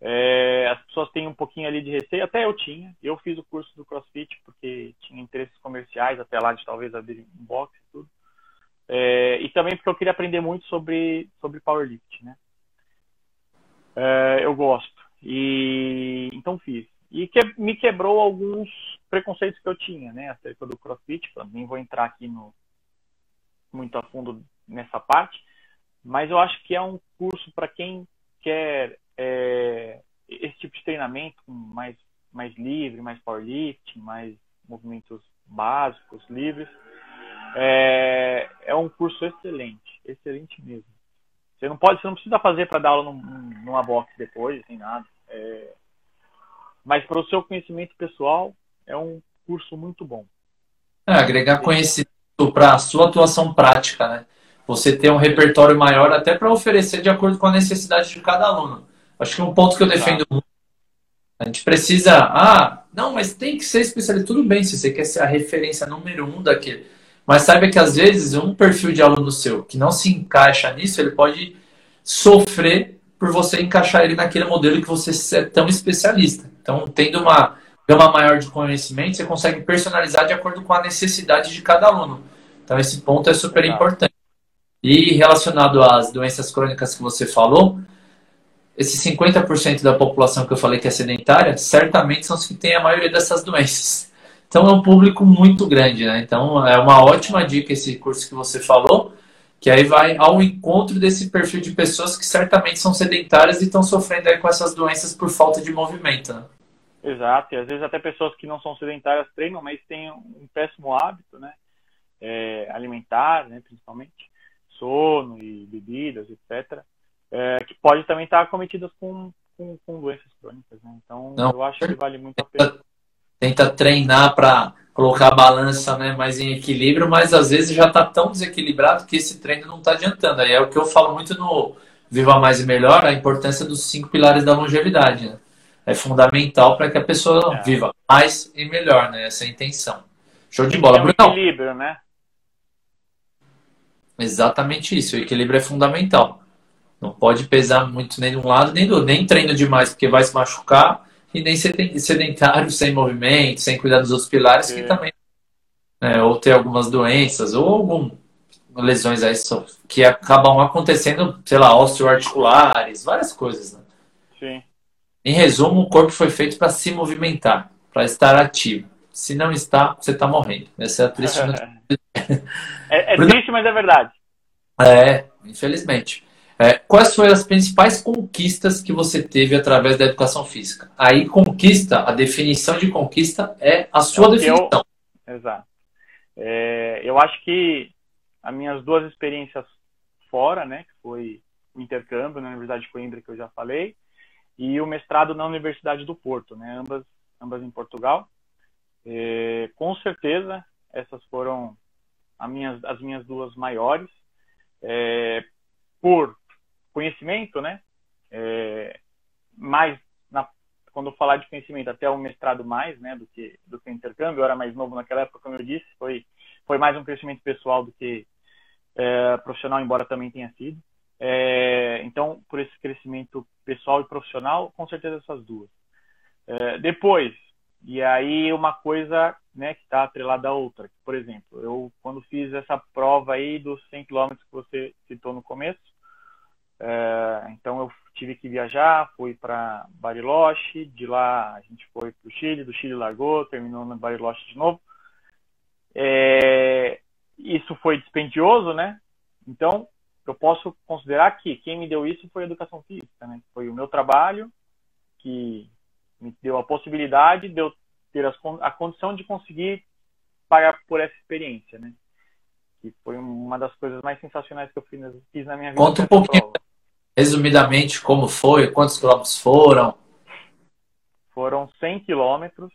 É, as pessoas têm um pouquinho ali de receio, até eu tinha. Eu fiz o curso do CrossFit porque tinha interesses comerciais até lá de talvez abrir um box e tudo. É, e também porque eu queria aprender muito sobre, sobre powerlifting, né? É, eu gosto. E então fiz. E que, me quebrou alguns preconceitos que eu tinha, né? Acerca do CrossFit. Nem vou entrar aqui no, muito a fundo nessa parte. Mas eu acho que é um curso para quem quer é, esse tipo de treinamento mais, mais livre, mais powerlifting, mais movimentos básicos, livres é, é um curso excelente, excelente mesmo. Você não pode, você não precisa fazer para dar aula num, numa box depois, sem nada. É, mas para o seu conhecimento pessoal é um curso muito bom. É, agregar conhecimento para a sua atuação prática, né? Você ter um repertório maior até para oferecer de acordo com a necessidade de cada aluno. Acho que é um ponto que eu defendo muito. A gente precisa, ah, não, mas tem que ser especialista. Tudo bem, se você quer ser a referência número um daquele. Mas saiba que às vezes um perfil de aluno seu que não se encaixa nisso, ele pode sofrer por você encaixar ele naquele modelo que você é tão especialista. Então, tendo uma gama maior de conhecimento, você consegue personalizar de acordo com a necessidade de cada aluno. Então, esse ponto é super importante. E relacionado às doenças crônicas que você falou, esses 50% da população que eu falei que é sedentária, certamente são os que têm a maioria dessas doenças. Então é um público muito grande, né? Então é uma ótima dica esse curso que você falou, que aí vai ao encontro desse perfil de pessoas que certamente são sedentárias e estão sofrendo aí com essas doenças por falta de movimento. Né? Exato, e às vezes até pessoas que não são sedentárias treinam, mas têm um péssimo hábito, né? É, alimentar, né, principalmente, sono e bebidas, etc é, que pode também estar cometidas com, com, com doenças crônicas. Né? Então, Não. eu acho que vale muito a pena. Tenta treinar para colocar a balança né, mais em equilíbrio, mas às vezes já está tão desequilibrado que esse treino não está adiantando. Aí é o que eu falo muito no Viva Mais e Melhor, a importância dos cinco pilares da longevidade. Né? É fundamental para que a pessoa é. viva mais e melhor, né? Essa é a intenção. Show de bola. É um equilíbrio, né? Exatamente isso. O equilíbrio é fundamental. Não pode pesar muito nem de um lado nem do outro. Nem treino demais, porque vai se machucar, e nem sedentário, sem movimento, sem cuidar dos outros pilares, é. que também. Né, ou ter algumas doenças, ou algumas lesões aí que acabam acontecendo, sei lá, osteoarticulares, várias coisas. Né? Sim. Em resumo, o corpo foi feito para se movimentar, para estar ativo. Se não está, você está morrendo. Essa é a triste é, é triste, mas é verdade. É, infelizmente. É, quais foram as principais conquistas que você teve através da educação física? Aí, conquista, a definição de conquista é a sua é definição. Eu, exato. É, eu acho que as minhas duas experiências fora, né, que foi o intercâmbio na Universidade de Coimbra, que eu já falei, e o mestrado na Universidade do Porto, né, ambas, ambas em Portugal. É, com certeza, essas foram as minhas, as minhas duas maiores, é, por conhecimento, né? É, mais na, quando eu falar de conhecimento, até o mestrado mais, né, do que do que intercâmbio. Eu era mais novo naquela época, como eu disse, foi foi mais um crescimento pessoal do que é, profissional, embora também tenha sido. É, então, por esse crescimento pessoal e profissional, com certeza essas duas. É, depois, e aí uma coisa né, que está atrelada à outra. Por exemplo, eu quando fiz essa prova aí dos 100 km que você citou no começo, é, então eu tive que viajar, fui para Bariloche, de lá a gente foi para o Chile, do Chile largou, terminou no Bariloche de novo. É, isso foi dispendioso, né? Então eu posso considerar que quem me deu isso foi a educação física, né? Foi o meu trabalho que me deu a possibilidade de eu ter as, a condição de conseguir pagar por essa experiência, né? Que foi uma das coisas mais sensacionais que eu fiz na minha vida. Conta um pouquinho, prova resumidamente, como foi? Quantos quilômetros foram? Foram 100 quilômetros.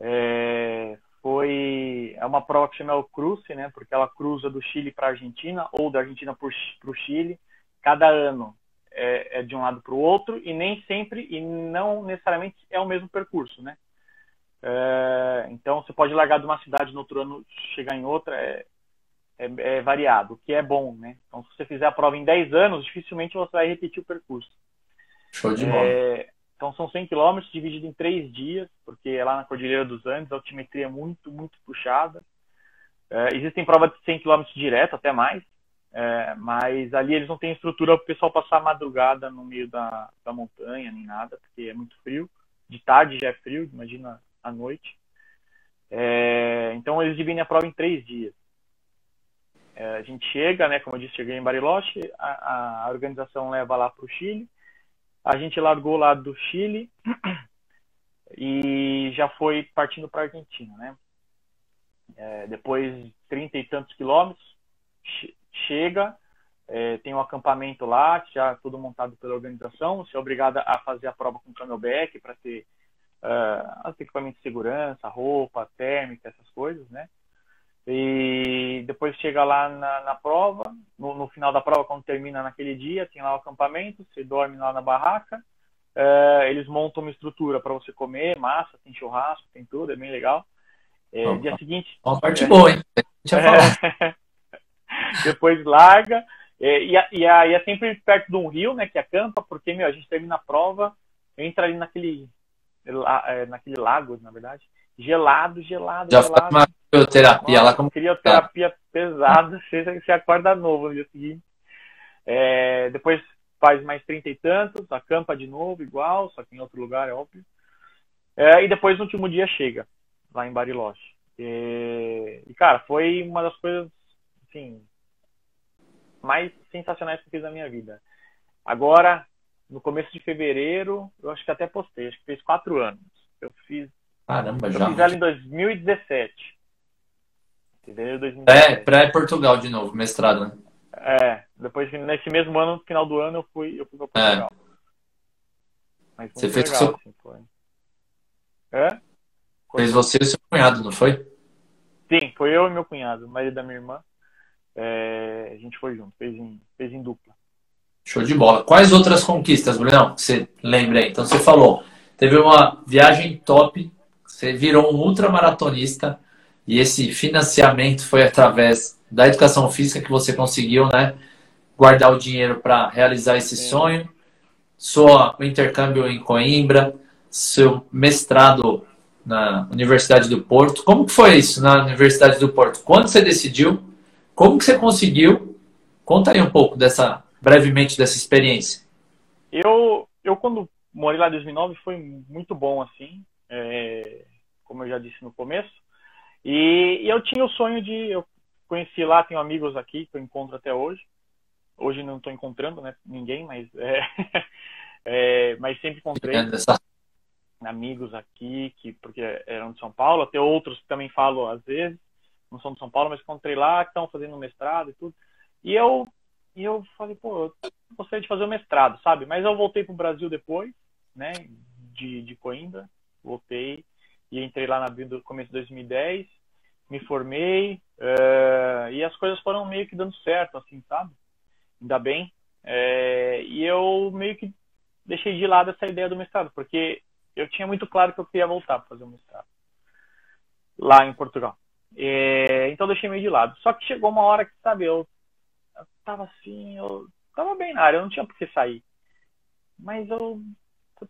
É, foi é uma o Cruce, né? Porque ela cruza do Chile para a Argentina ou da Argentina para o Chile. Cada ano é, é de um lado para o outro e nem sempre e não necessariamente é o mesmo percurso, né? É, então você pode largar de uma cidade no outro ano chegar em outra. É, é, é, variado, o que é bom, né? Então, se você fizer a prova em 10 anos, dificilmente você vai repetir o percurso. Show de bola. É, então, são 100 quilômetros dividido em três dias, porque é lá na Cordilheira dos Andes, a altimetria é muito, muito puxada. É, existem provas de 100 quilômetros direto, até mais, é, mas ali eles não têm estrutura para o pessoal passar a madrugada no meio da, da montanha, nem nada, porque é muito frio. De tarde já é frio, imagina à noite. É, então, eles dividem a prova em três dias. É, a gente chega, né, como eu disse, cheguei em Bariloche, a, a organização leva lá para o Chile, a gente largou lá do Chile e já foi partindo para a Argentina, né? É, depois de trinta e tantos quilômetros, chega, é, tem um acampamento lá, já tudo montado pela organização, você é obrigado a fazer a prova com camelback para ter uh, equipamentos de segurança, roupa, térmica, essas coisas, né? E depois chega lá na, na prova, no, no, final da prova, quando termina naquele dia, tem lá o acampamento, você dorme lá na barraca. É, eles montam uma estrutura para você comer, massa, tem churrasco, tem tudo, é bem legal. É, Opa. dia seguinte. Uma parte é, boa, hein? É, depois larga. É, e, e aí é sempre perto de um rio, né? Que acampa, porque, meu, a gente termina a prova, entra ali naquele, naquele lago, na verdade. Gelado, gelado, Já gelado crioterapia lá como. Crioterapia pesada, você, você acorda novo no dia seguinte. É, depois faz mais trinta e tantos, acampa de novo, igual, só que em outro lugar, é óbvio. É, e depois no último dia chega, lá em Bariloche. E, e, cara, foi uma das coisas, assim, mais sensacionais que eu fiz na minha vida. Agora, no começo de fevereiro, eu acho que até postei, acho que fez quatro anos. Eu fiz. Caramba, eu já. fiz ela em 2017. Fevereiro de 2017. É, pré-Portugal de novo, mestrado, né? É, depois nesse mesmo ano, no final do ano, eu fui, eu fui pra Portugal. É. Mas Você fez legal, seu... assim, foi. É? Fez você e seu cunhado, não foi? Sim, foi eu e meu cunhado, marido da minha irmã. É, a gente foi junto, fez em, fez em dupla. Show de bola. Quais outras conquistas, Brunão, que você lembra aí? Então você falou, teve uma viagem top, você virou um ultramaratonista e esse financiamento foi através da educação física que você conseguiu, né? Guardar o dinheiro para realizar esse Sim. sonho. Sua, o intercâmbio em Coimbra, seu mestrado na Universidade do Porto. Como que foi isso na Universidade do Porto? Quando você decidiu? Como que você conseguiu? Conta aí um pouco dessa, brevemente dessa experiência. Eu, eu quando morei lá em 2009 foi muito bom assim, é, como eu já disse no começo. E, e, eu tinha o sonho de eu conheci lá, tenho amigos aqui que eu encontro até hoje. Hoje não estou encontrando, né, ninguém, mas é, é, mas sempre encontrei amigos aqui que porque eram de São Paulo, até outros que também falo às vezes não são de São Paulo, mas encontrei lá, que estão fazendo mestrado e tudo. E eu, e eu falei, pô, eu gostaria de fazer o mestrado, sabe? Mas eu voltei para o Brasil depois, né, de, de Coimbra, voltei e entrei lá no começo de 2010, me formei uh, e as coisas foram meio que dando certo, assim, sabe? Ainda bem. É, e eu meio que deixei de lado essa ideia do mestrado, porque eu tinha muito claro que eu queria voltar para fazer o mestrado lá em Portugal. É, então deixei meio de lado. Só que chegou uma hora que, sabe, eu, eu tava assim, eu tava bem na área, eu não tinha por que sair. Mas eu,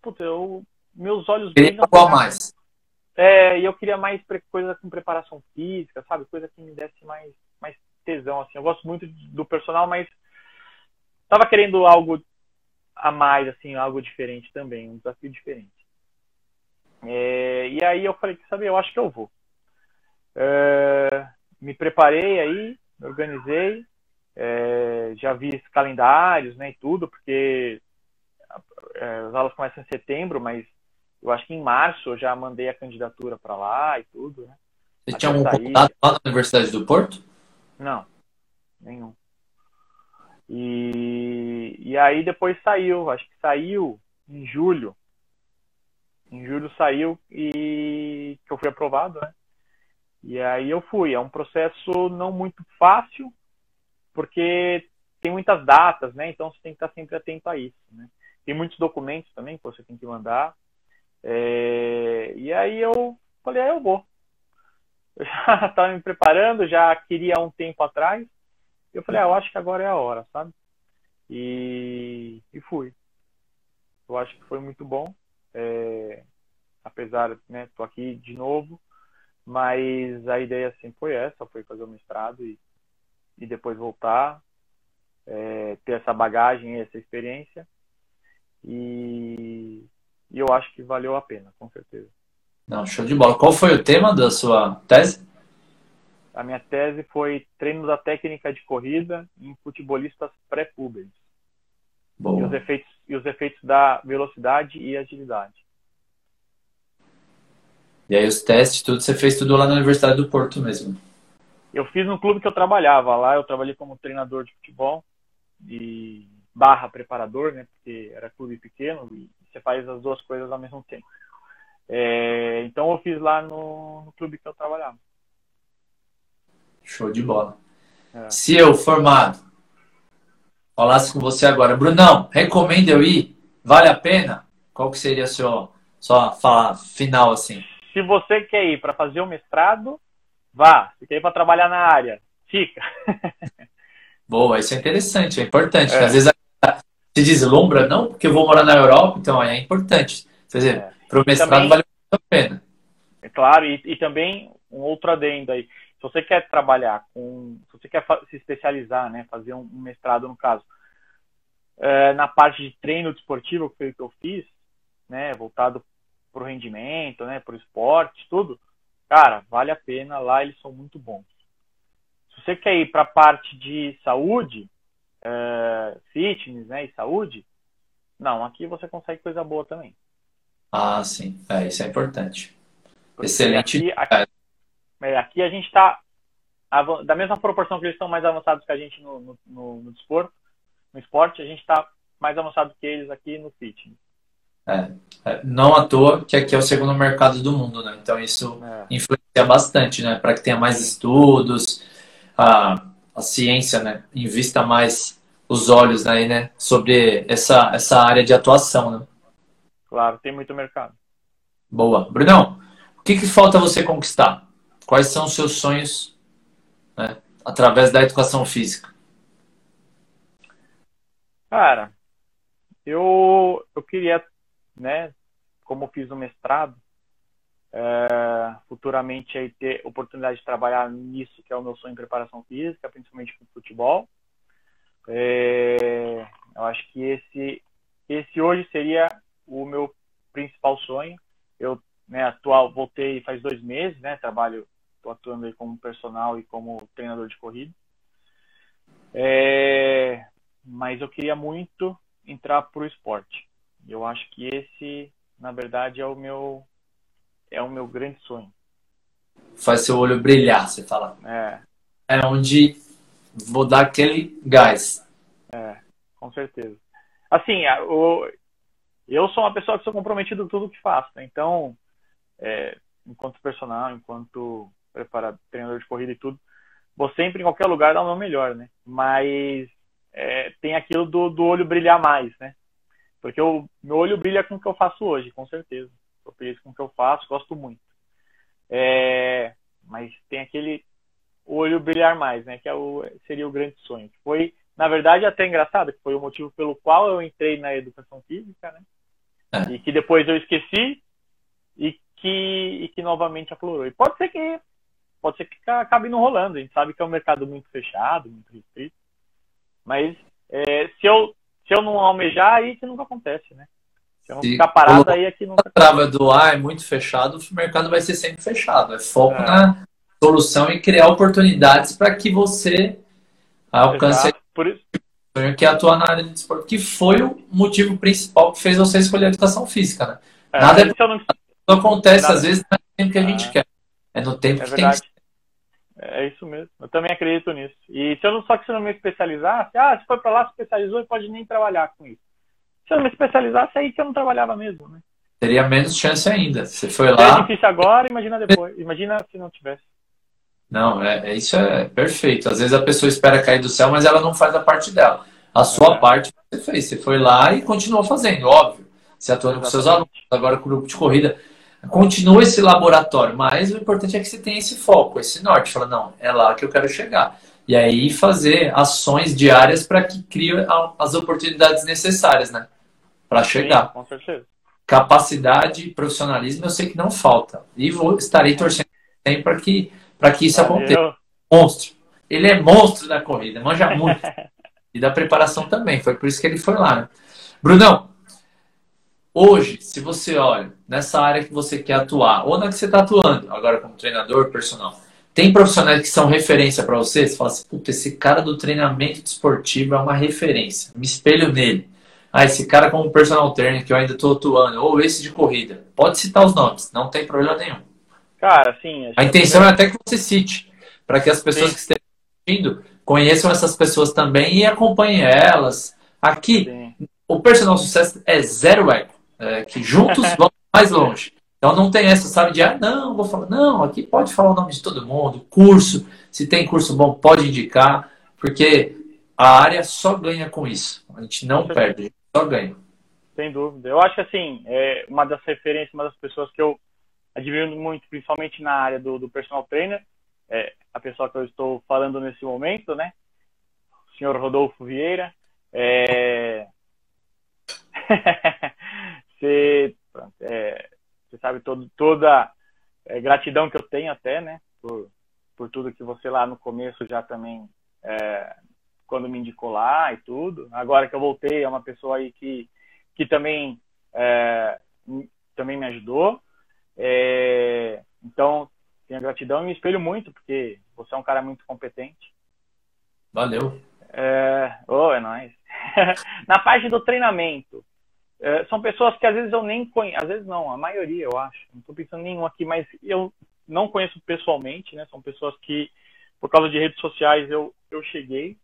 puta, eu, meus olhos brilham. Qual mais? É, e eu queria mais coisa com preparação física, sabe? Coisa que me desse mais, mais tesão, assim. Eu gosto muito do personal, mas tava querendo algo a mais, assim, algo diferente também, um desafio diferente. É, e aí eu falei, que sabe, eu acho que eu vou. É, me preparei aí, me organizei, é, já vi calendários né, e tudo, porque é, as aulas começam em setembro, mas eu acho que em março eu já mandei a candidatura para lá e tudo. Né? Você tinha um contato lá na Universidade do Porto? Não, nenhum. E, e aí depois saiu, acho que saiu em julho. Em julho saiu e que eu fui aprovado, né? E aí eu fui. É um processo não muito fácil, porque tem muitas datas, né? Então você tem que estar sempre atento a isso, né? Tem muitos documentos também que você tem que mandar. É... E aí eu falei, ah, eu vou. Eu já estava me preparando, já queria há um tempo atrás. Eu falei, ah, eu acho que agora é a hora, sabe? E, e fui. Eu acho que foi muito bom. É... Apesar, né, tô aqui de novo. Mas a ideia assim foi essa, foi fazer o mestrado e, e depois voltar, é, ter essa bagagem, essa experiência. E, e eu acho que valeu a pena, com certeza. Não, show de bola. Qual foi o tema da sua tese? A minha tese foi treino da técnica de corrida em futebolistas pré-púberes. E os efeitos e os efeitos da velocidade e agilidade. E aí os testes, tudo, você fez tudo lá na Universidade do Porto mesmo? Eu fiz no clube que eu trabalhava. Lá eu trabalhei como treinador de futebol e barra preparador, né? Porque era clube pequeno e você faz as duas coisas ao mesmo tempo. É, então eu fiz lá no, no, clube que eu trabalhava. Show de bola. É. Se eu, formado, falasse com você agora, Brunão, recomenda eu ir? Vale a pena? Qual que seria a sua, sua fala final assim? Se você quer ir para fazer o mestrado, vá. Se quer ir para trabalhar na área, fica. Boa, isso é interessante, é importante. É. Às vezes se deslumbra, não, porque eu vou morar na Europa, então é importante. Quer dizer, é. para o mestrado também, vale muito a pena. É claro, e, e, também um outro adendo aí. Se você quer trabalhar com. Se você quer se especializar, né, fazer um, um mestrado no caso, é, na parte de treino desportivo que foi o que eu fiz, né, voltado para o rendimento, né, para o esporte, tudo, cara, vale a pena. Lá eles são muito bons. Se você quer ir para a parte de saúde, é, fitness, né, e saúde, não, aqui você consegue coisa boa também. Ah, sim, é, isso é importante. Porque Excelente. Aqui, aqui, é, aqui a gente está da mesma proporção que eles estão mais avançados que a gente no, no, no, no desporto, no esporte, a gente está mais avançado que eles aqui no fitness. É, é, não à toa que aqui é o segundo mercado do mundo, né? Então isso é. influencia bastante, né? Para que tenha mais estudos, a, a ciência, né? Invista mais os olhos aí, né? Sobre essa, essa área de atuação, né? Claro, tem muito mercado. Boa. Brunão, o que, que falta você conquistar? Quais são os seus sonhos né? através da educação física? Cara, eu, eu queria, né, como fiz o mestrado, é, futuramente aí ter oportunidade de trabalhar nisso, que é o meu sonho em preparação física, principalmente com futebol. É, eu acho que esse, esse hoje seria o meu principal sonho. Eu, né, atual, voltei faz dois meses, né, trabalho, estou atuando aí como personal e como treinador de corrida. É, mas eu queria muito entrar para o esporte. Eu acho que esse, na verdade, é o meu é o meu grande sonho. Faz seu olho brilhar, você fala. É. É onde vou dar aquele gás. É, com certeza. Assim, eu sou uma pessoa que sou comprometido com tudo que faço, né? então, é, enquanto personal, enquanto preparador, treinador de corrida e tudo, vou sempre em qualquer lugar dar o meu melhor, né? Mas é, tem aquilo do, do olho brilhar mais, né? Porque o meu olho brilha com o que eu faço hoje, com certeza. Sou feliz com o que eu faço, gosto muito. É, mas tem aquele olho brilhar mais, né? Que é o, seria o grande sonho. Foi, na verdade, até engraçado, que foi o motivo pelo qual eu entrei na educação física, né? É. E que depois eu esqueci e que, e que novamente aflorou. E pode ser que pode ser que acabe não rolando. A gente sabe que é um mercado muito fechado, muito restrito. Mas é, se, eu, se eu não almejar, aí que nunca acontece, né? Se não ficar parado, aí é que nunca A trava do ar é muito fechado, o mercado vai ser sempre fechado. É foco é. na solução e criar oportunidades para que você alcance Por isso... que é atuar na área de esporte, que foi o motivo principal que fez você escolher a educação física, né? É, Nada é... não... não acontece, Nada... às vezes, no tempo que a gente é. quer. É no tempo é que verdade. tem que é isso mesmo. Eu também acredito nisso. E se eu não só que se eu não me especializasse, ah, se foi para lá, se especializou e pode nem trabalhar com isso. Se eu não me especializasse, é aí que eu não trabalhava mesmo, né? Teria menos chance ainda. Você foi lá. É difícil agora, imagina depois. Imagina se não tivesse. Não, é, é, isso é perfeito. Às vezes a pessoa espera cair do céu, mas ela não faz a parte dela. A sua é. parte você fez. Você foi lá e continuou fazendo, óbvio. Você atuando com seus alunos, agora com o grupo de corrida continua esse laboratório, mas o importante é que você tenha esse foco, esse norte. Fala, não, é lá que eu quero chegar. E aí fazer ações diárias para que crie as oportunidades necessárias, né? Para chegar. Sim, com certeza. Capacidade e profissionalismo eu sei que não falta. E vou, estarei torcendo sempre para que, que isso Valeu. aconteça. Monstro. Ele é monstro da corrida, manja muito. e da preparação também. Foi por isso que ele foi lá. Né? Brunão, Hoje, se você olha nessa área que você quer atuar, ou na que você está atuando, agora como treinador personal, tem profissionais que são referência para você? Você fala assim, puta, esse cara do treinamento esportivo é uma referência, me espelho nele. Ah, esse cara como personal trainer que eu ainda estou atuando, ou esse de corrida. Pode citar os nomes, não tem problema nenhum. Cara, sim. A intenção é até que você cite, para que as pessoas sim. que estejam assistindo conheçam essas pessoas também e acompanhem elas. Aqui, sim. o personal sucesso é zero eco é, que juntos vão mais longe. Então não tem essa, sabe, de ah, não, vou falar, não, aqui pode falar o nome de todo mundo, curso, se tem curso bom, pode indicar, porque a área só ganha com isso. A gente não perde, só ganha. Sem dúvida. Eu acho que assim, é uma das referências, uma das pessoas que eu admiro muito, principalmente na área do, do personal trainer, é a pessoa que eu estou falando nesse momento, né? O senhor Rodolfo Vieira. É... você, é, você sabe todo, toda é, gratidão que eu tenho até, né, por, por tudo que você lá no começo já também é, quando me indicou lá e tudo. Agora que eu voltei, é uma pessoa aí que, que também, é, também me ajudou. É, então, tenho gratidão e me espelho muito, porque você é um cara muito competente. Valeu. É, oh, é nóis. Na parte do treinamento, é, são pessoas que às vezes eu nem conheço, às vezes não, a maioria eu acho, não estou pensando em nenhum aqui, mas eu não conheço pessoalmente, né? São pessoas que, por causa de redes sociais, eu, eu cheguei.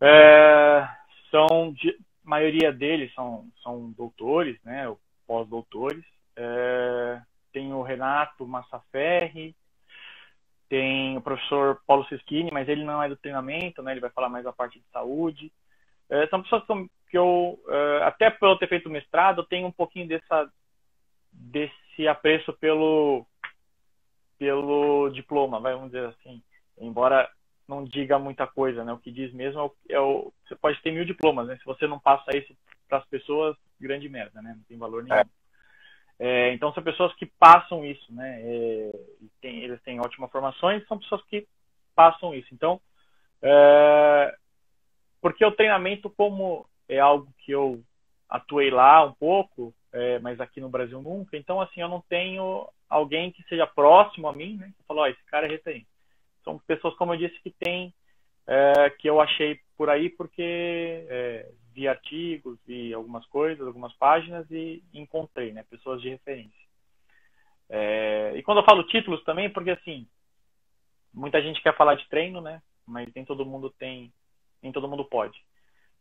É, são, de, maioria deles são, são doutores, né? Pós-doutores. É, tem o Renato Massaferri, tem o professor Paulo Sischini, mas ele não é do treinamento, né? Ele vai falar mais da parte de saúde. É, são pessoas que eu, é, até pelo ter feito mestrado, eu tenho um pouquinho dessa, desse apreço pelo, pelo diploma, vamos dizer assim. Embora não diga muita coisa, né? O que diz mesmo é o, é o você pode ter mil diplomas, né? Se você não passa isso para as pessoas, grande merda, né? Não tem valor nenhum. É. É, então são pessoas que passam isso, né? É, tem, eles têm ótimas formações, são pessoas que passam isso. Então, é, porque o treinamento como é algo que eu atuei lá um pouco, é, mas aqui no Brasil nunca. Então, assim, eu não tenho alguém que seja próximo a mim, né? Que falou, oh, esse cara é referente. São pessoas, como eu disse, que tem é, que eu achei por aí porque é, vi artigos, vi algumas coisas, algumas páginas e encontrei, né, pessoas de referência. É, e quando eu falo títulos também, porque assim, muita gente quer falar de treino, né, mas nem todo mundo tem, nem todo mundo pode.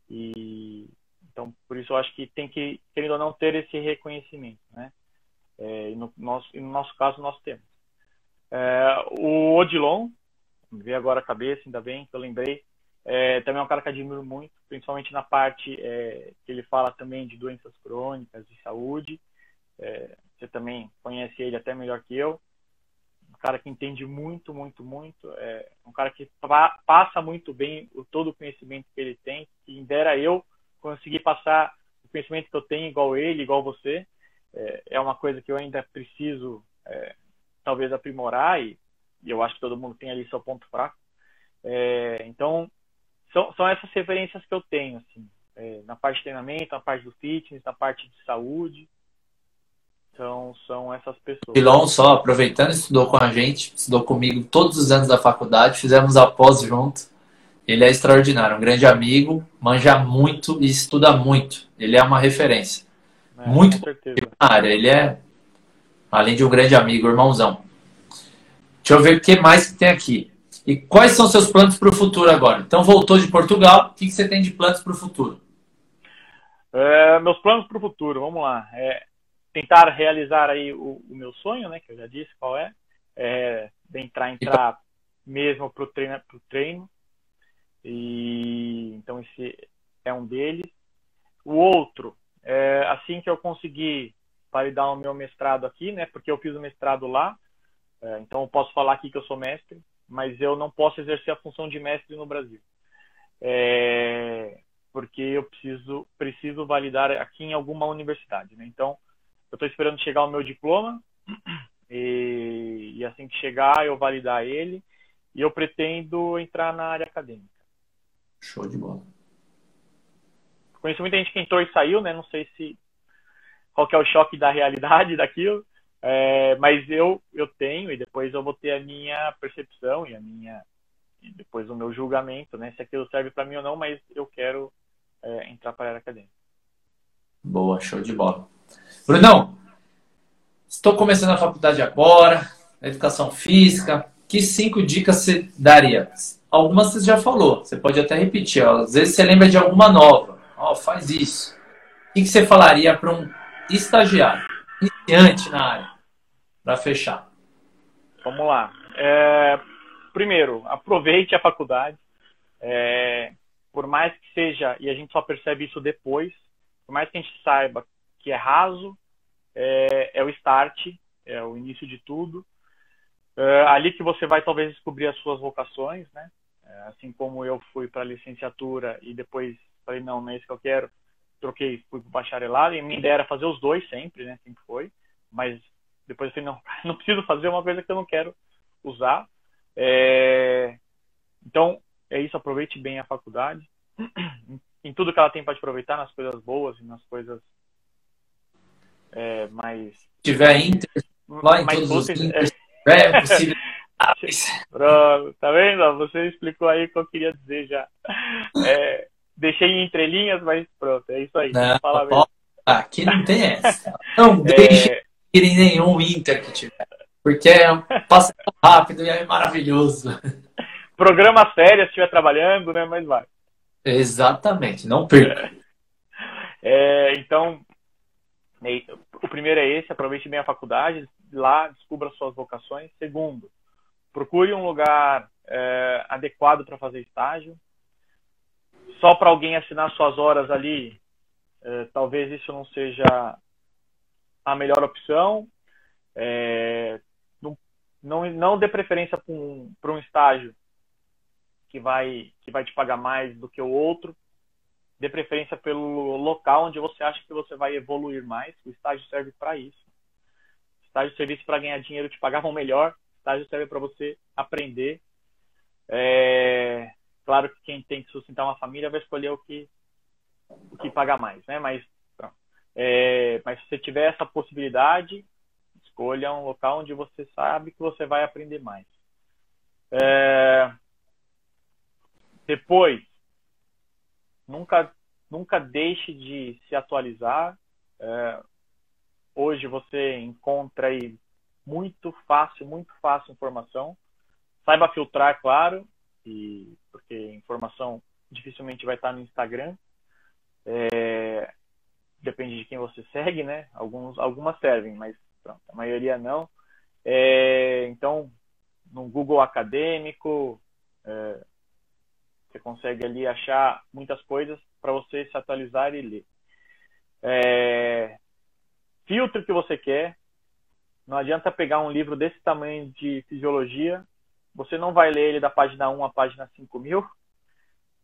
E então por isso eu acho que tem que, querendo ou não, ter esse reconhecimento, né. É, e no nosso, e no nosso caso nós temos. É, o Odilon, me veio agora a cabeça, ainda bem que eu lembrei, é, também é um cara que admiro muito, principalmente na parte é, que ele fala também de doenças crônicas, de saúde. É, você também conhece ele até melhor que eu. Um cara que entende muito, muito, muito. É um cara que pa passa muito bem o, todo o conhecimento que ele tem. Que dera eu conseguir passar o conhecimento que eu tenho igual ele, igual você. É, é uma coisa que eu ainda preciso, é, talvez, aprimorar e, e eu acho que todo mundo tem ali seu ponto fraco. É, então, são, são essas referências que eu tenho, assim, é, na parte de treinamento, na parte do fitness, na parte de saúde. Então, são essas pessoas. Pilon, só aproveitando, estudou com a gente, estudou comigo todos os anos da faculdade, fizemos a pós junto. Ele é extraordinário, um grande amigo, manja muito e estuda muito. Ele é uma referência. É, muito na área. Ele é, além de um grande amigo, irmãozão. Deixa eu ver o que mais que tem aqui. E quais são seus planos para o futuro agora? Então, voltou de Portugal, o que, você tem de planos para o futuro? É, meus planos para o futuro, vamos lá. É tentar realizar aí o, o, meu sonho, né, que eu já disse qual é, é entrar, entrar mesmo para o treino, treino. E então esse é um deles. O outro, é, assim que eu conseguir validar o meu mestrado aqui, né, porque eu fiz o mestrado lá, é, então eu posso falar aqui que eu sou mestre mas eu não posso exercer a função de mestre no Brasil. É, porque eu preciso, preciso validar aqui em alguma universidade. Né? Então, eu estou esperando chegar o meu diploma e, e, assim que chegar eu validar ele e eu pretendo entrar na área acadêmica. Show de bola. Conheço muita gente que entrou e saiu, né? Não sei se qual é o choque da realidade daquilo, é, mas eu, eu tenho, e depois eu vou ter a minha percepção e a minha e depois o meu julgamento, né? Se aquilo serve para mim ou não, mas eu quero é, entrar para a área acadêmica. Boa, show de bola. Brunão, estou começando a faculdade agora, educação física. Que cinco dicas você daria? Algumas você já falou, você pode até repetir. Ó. Às vezes você lembra de alguma nova. Ó, faz isso. O que você falaria para um estagiário, iniciante na área? Para fechar? Vamos lá. É, primeiro, aproveite a faculdade. É, por mais que seja, e a gente só percebe isso depois, por mais que a gente saiba que é raso, é, é o start, é o início de tudo. É, ali que você vai talvez descobrir as suas vocações, né? É, assim como eu fui para a licenciatura e depois falei, não, não é isso que eu quero, troquei, fui para o bacharelado, e minha ideia era fazer os dois sempre, né? Sempre foi, mas depois eu falei, não, não preciso fazer uma coisa que eu não quero usar. É... Então, é isso, aproveite bem a faculdade. em tudo que ela tem para aproveitar, nas coisas boas e nas coisas é, mais. Se tiver Inter, lá em todos os Inter, é, é possível. Pronto, tá vendo? Você explicou aí o que eu queria dizer já. É, deixei em entrelinhas, mas pronto, é isso aí. Não, fala aqui não tem essa. Não é. deixe é... em nenhum Inter que tiver. Porque é passa rápido e é maravilhoso. Programa sério se estiver trabalhando, né? Mas vai. Exatamente, não perca. É, então, o primeiro é esse, aproveite bem a faculdade, lá descubra suas vocações. Segundo, procure um lugar é, adequado para fazer estágio. Só para alguém assinar suas horas ali, é, talvez isso não seja a melhor opção. É, não, não, dê preferência para um, um estágio que vai, que vai te pagar mais do que o outro. Dê preferência pelo local onde você acha que você vai evoluir mais. O estágio serve para isso. Estágio serviço para ganhar dinheiro te pagavam melhor. Estágio serve para você aprender. É... Claro que quem tem que sustentar uma família vai escolher o que, o que paga mais, né? Mas, é... mas se você tiver essa possibilidade, escolha um local onde você sabe que você vai aprender mais. É... Depois, nunca, nunca deixe de se atualizar. É, hoje você encontra aí muito fácil, muito fácil informação. Saiba filtrar, claro, e, porque informação dificilmente vai estar no Instagram. É, depende de quem você segue, né? Alguns, algumas servem, mas pronto, a maioria não. É, então, no Google Acadêmico, é, você consegue ali achar muitas coisas para você se atualizar e ler. É... Filtre o que você quer. Não adianta pegar um livro desse tamanho de fisiologia. Você não vai ler ele da página 1 à página 5000.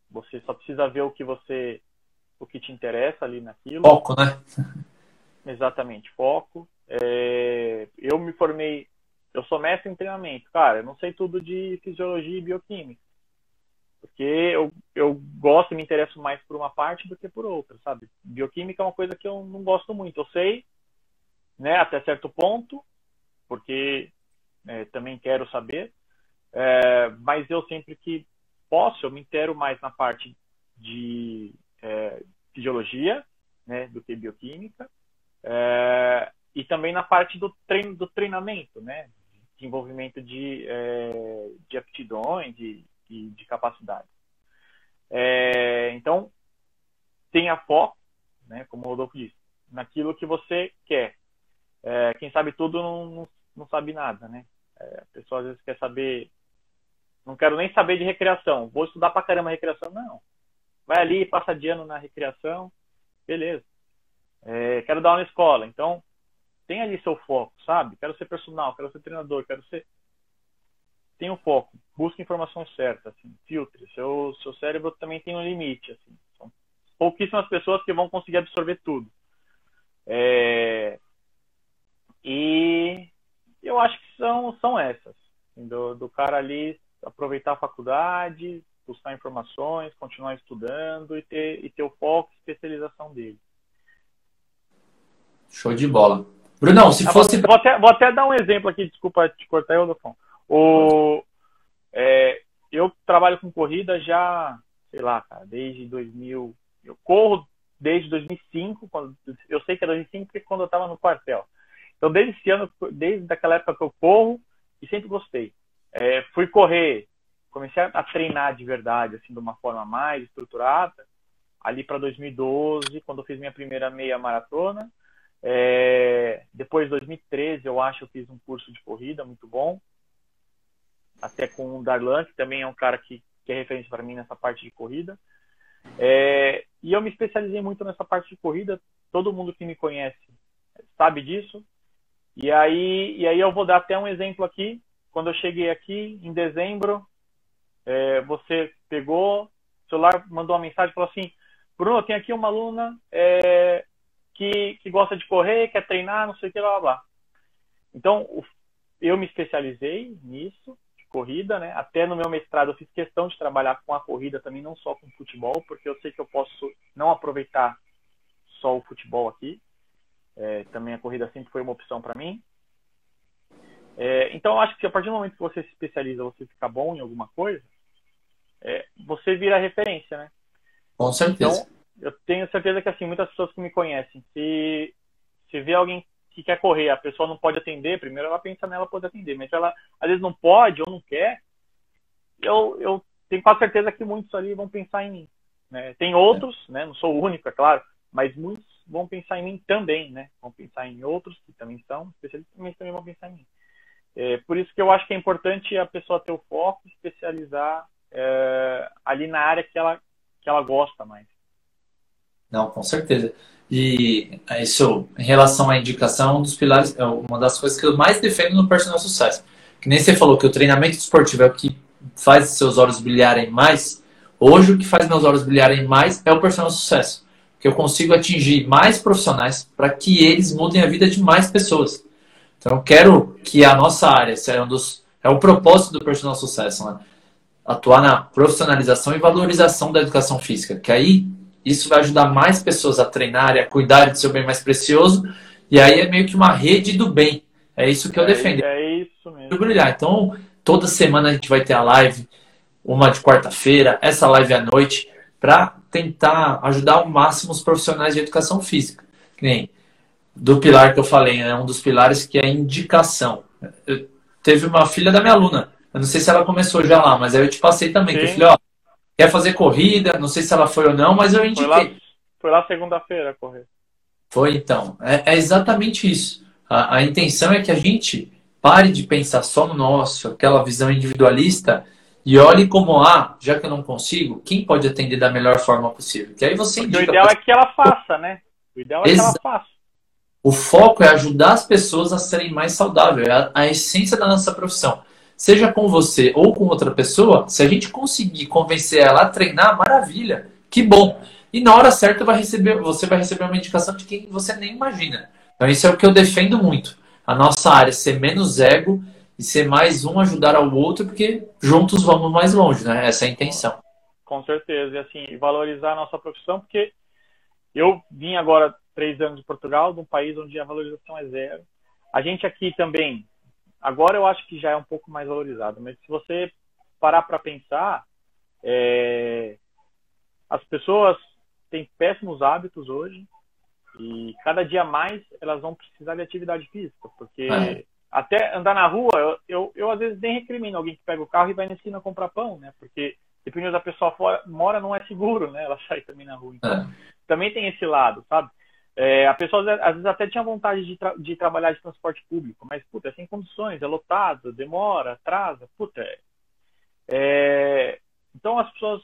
Você só precisa ver o que você o que te interessa ali naquilo. Foco, né? Exatamente, foco. É... Eu me formei, eu sou mestre em treinamento. Cara, eu não sei tudo de fisiologia e bioquímica porque eu, eu gosto e me interesso mais por uma parte do que por outra, sabe? Bioquímica é uma coisa que eu não gosto muito. Eu sei, né, até certo ponto, porque é, também quero saber, é, mas eu sempre que posso, eu me intero mais na parte de é, fisiologia, né, do que bioquímica, é, e também na parte do, treino, do treinamento, né, desenvolvimento de, é, de aptidões, de, e de capacidade. É, então, tenha foco, né, como o Rodolfo disse, naquilo que você quer. É, quem sabe tudo não, não, não sabe nada, né? É, a pessoa às vezes quer saber, não quero nem saber de recreação, vou estudar pra caramba recreação. Não. Vai ali, passa de ano na recreação, beleza. É, quero dar na escola, então tem ali seu foco, sabe? Quero ser personal, quero ser treinador, quero ser tem um foco, busque informação certa, assim, filtre. Seu, seu cérebro também tem um limite, assim. São pouquíssimas pessoas que vão conseguir absorver tudo. É... E eu acho que são, são essas. Assim, do, do cara ali aproveitar a faculdade, buscar informações, continuar estudando e ter, e ter o foco e especialização dele. Show de bola. Brunão, se ah, fosse. Vou até, vou até dar um exemplo aqui, desculpa te cortar, Rodolfo. O, é, eu trabalho com corrida já, sei lá, cara, desde 2000. Eu corro desde 2005, quando, eu sei que é 2005 porque quando eu estava no quartel. Então, desde esse ano, desde aquela época que eu corro, e sempre gostei. É, fui correr, comecei a treinar de verdade, assim, de uma forma mais estruturada, ali para 2012, quando eu fiz minha primeira meia maratona. É, depois, 2013, eu acho, eu fiz um curso de corrida muito bom até com o Darlan, que também é um cara que, que é referência para mim nessa parte de corrida. É, e eu me especializei muito nessa parte de corrida. Todo mundo que me conhece sabe disso. E aí, e aí eu vou dar até um exemplo aqui. Quando eu cheguei aqui em dezembro, é, você pegou o celular, mandou uma mensagem falou assim: Bruno, tem aqui uma aluna é, que, que gosta de correr, quer treinar, não sei o que, blá blá blá. Então, eu me especializei nisso corrida, né? Até no meu mestrado eu fiz questão de trabalhar com a corrida também, não só com futebol, porque eu sei que eu posso não aproveitar só o futebol aqui. É, também a corrida sempre foi uma opção para mim. É, então eu acho que a partir do momento que você se especializa, você fica bom em alguma coisa, é, você vira referência, né? Com certeza. Então, eu tenho certeza que assim muitas pessoas que me conhecem, se se vê alguém que quer correr, a pessoa não pode atender, primeiro ela pensa nela poder atender, mas ela às vezes não pode ou não quer, eu, eu tenho quase certeza que muitos ali vão pensar em mim. Né? Tem outros, é. né? não sou o único, é claro, mas muitos vão pensar em mim também, né? Vão pensar em outros que também são especialistas, mas também vão pensar em mim. É, por isso que eu acho que é importante a pessoa ter o foco, especializar é, ali na área que ela, que ela gosta mais. Não, com certeza. E isso, em relação à indicação, um dos pilares, é uma das coisas que eu mais defendo no personal sucesso. Que nem você falou que o treinamento esportivo é o que faz seus olhos brilharem mais. Hoje, o que faz meus olhos brilharem mais é o personal sucesso. Que eu consigo atingir mais profissionais para que eles mudem a vida de mais pessoas. Então, eu quero que a nossa área, é um dos, é o propósito do personal sucesso, né? Atuar na profissionalização e valorização da educação física. Que aí isso vai ajudar mais pessoas a treinar e a cuidar de seu bem mais precioso. E aí é meio que uma rede do bem. É isso que eu é, defendo. É isso mesmo. Brilhar. Então, toda semana a gente vai ter a live, uma de quarta-feira, essa live à noite, para tentar ajudar ao máximo os profissionais de educação física. Que nem do pilar que eu falei, é né? um dos pilares que é a indicação. Eu, teve uma filha da minha aluna, eu não sei se ela começou já lá, mas aí eu te passei também, Sim. que eu falei, ó, quer fazer corrida, não sei se ela foi ou não, mas eu indiquei. Foi lá, foi lá segunda-feira correr. Foi então. É, é exatamente isso. A, a, intenção é que a gente pare de pensar só no nosso, aquela visão individualista, e olhe como, ah, já que eu não consigo, quem pode atender da melhor forma possível? Que aí você indica. O ideal é que ela faça, né? O ideal é Exa... que ela faça. O foco é ajudar as pessoas a serem mais saudáveis, é a, a essência da nossa profissão seja com você ou com outra pessoa, se a gente conseguir convencer ela a treinar, maravilha, que bom. E na hora certa vai receber, você vai receber uma indicação de quem você nem imagina. Então isso é o que eu defendo muito. A nossa área ser menos ego e ser mais um ajudar ao outro, porque juntos vamos mais longe, né? Essa é a intenção. Com certeza. E assim, valorizar a nossa profissão, porque eu vim agora três anos de Portugal, de um país onde a valorização é zero. A gente aqui também Agora eu acho que já é um pouco mais valorizado, mas se você parar para pensar, é... as pessoas têm péssimos hábitos hoje e cada dia mais elas vão precisar de atividade física, porque é. até andar na rua, eu, eu, eu, às vezes nem recrimino alguém que pega o carro e vai na esquina comprar pão, né? Porque dependendo da pessoa fora, mora não é seguro, né? Ela sai também na rua. Então, é. também tem esse lado, sabe? É, a pessoa às vezes até tinha vontade de, tra de trabalhar de transporte público, mas puta, é sem condições, é lotado, demora, atrasa, puta. É, é, então as pessoas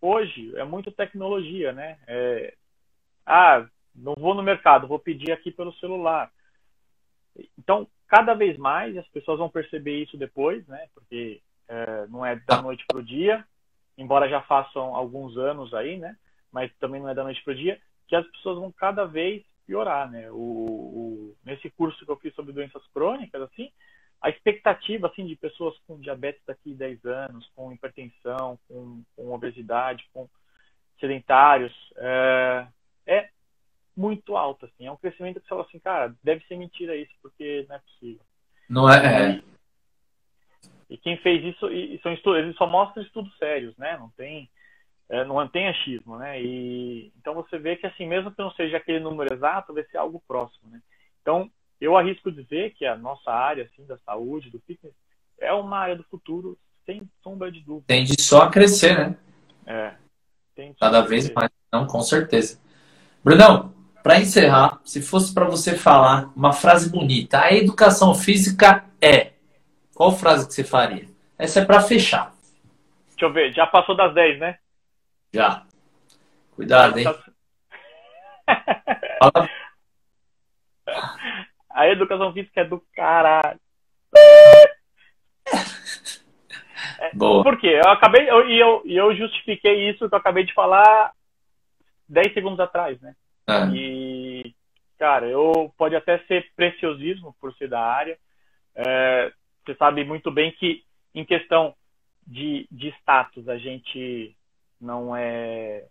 hoje é muito tecnologia, né? É, ah, não vou no mercado, vou pedir aqui pelo celular. Então, cada vez mais as pessoas vão perceber isso depois, né? Porque é, não é da noite para o dia, embora já façam alguns anos aí, né? Mas também não é da noite para o dia que as pessoas vão cada vez piorar, né? O, o, nesse curso que eu fiz sobre doenças crônicas, assim, a expectativa assim de pessoas com diabetes daqui a 10 anos, com hipertensão, com, com obesidade, com sedentários, é, é, muito alta, assim. É um crescimento que você fala assim, cara, deve ser mentira isso, porque não é possível. Não é. é. E quem fez isso, e são estudos, eles só mostram estudos sérios, né? Não tem é, não tem achismo, né? E então você vê que assim, mesmo que não seja aquele número exato, vai ser algo próximo, né? Então eu arrisco dizer que a nossa área assim da saúde, do fitness, é uma área do futuro sem sombra de dúvida. Tende só a crescer, né? É. Cada vez mais, não, com certeza. Brunão, para encerrar, se fosse para você falar uma frase bonita, a educação física é. Qual frase que você faria? Essa é para fechar. Deixa eu ver, já passou das 10, né? Já. Cuidado, hein? A educação física é do caralho. Boa. Por quê? Eu acabei e eu, eu, eu justifiquei isso que eu acabei de falar 10 segundos atrás, né? É. E, cara, eu pode até ser preciosismo por ser da área. É, você sabe muito bem que em questão de, de status, a gente não é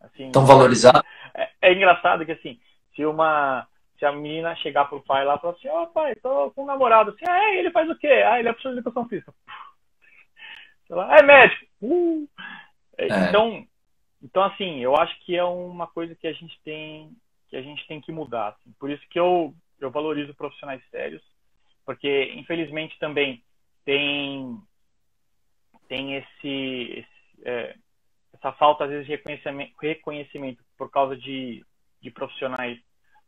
assim, tão valorizado. É, é, engraçado que assim, se uma se a menina chegar pro pai lá e falar assim, ó oh, pai, tô com um namorado, assim, ah, é, ele faz o quê? Ah, ele é professor de educação física. Sei lá, é médico. Uh. É. Então, então assim, eu acho que é uma coisa que a gente tem que a gente tem que mudar. Assim. Por isso que eu eu valorizo profissionais sérios, porque infelizmente também tem tem esse, esse é, essa falta às vezes de reconhecimento, reconhecimento por causa de, de profissionais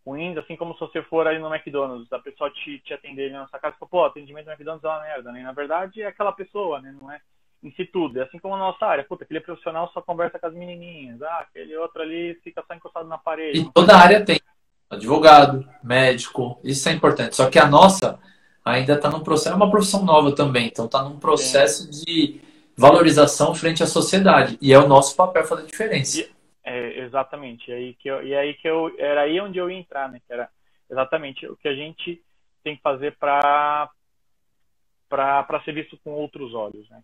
ruins, assim como se você for ali no McDonald's, a pessoa te, te atender na sua casa e fala, pô, atendimento no McDonald's é uma merda, né? Na verdade é aquela pessoa, né? Não é em si tudo. É assim como a nossa área, puta, aquele profissional só conversa com as menininhas, ah, aquele outro ali fica só encostado na parede. E toda área tem advogado, médico, isso é importante. Só que a nossa ainda está num processo, é uma profissão nova também, então está num processo Sim. de valorização frente à sociedade. E é o nosso papel fazer diferença. E, é, exatamente. E aí que eu, e aí que eu era aí onde eu ia entrar, né? Que era exatamente o que a gente tem que fazer para para ser visto com outros olhos, né?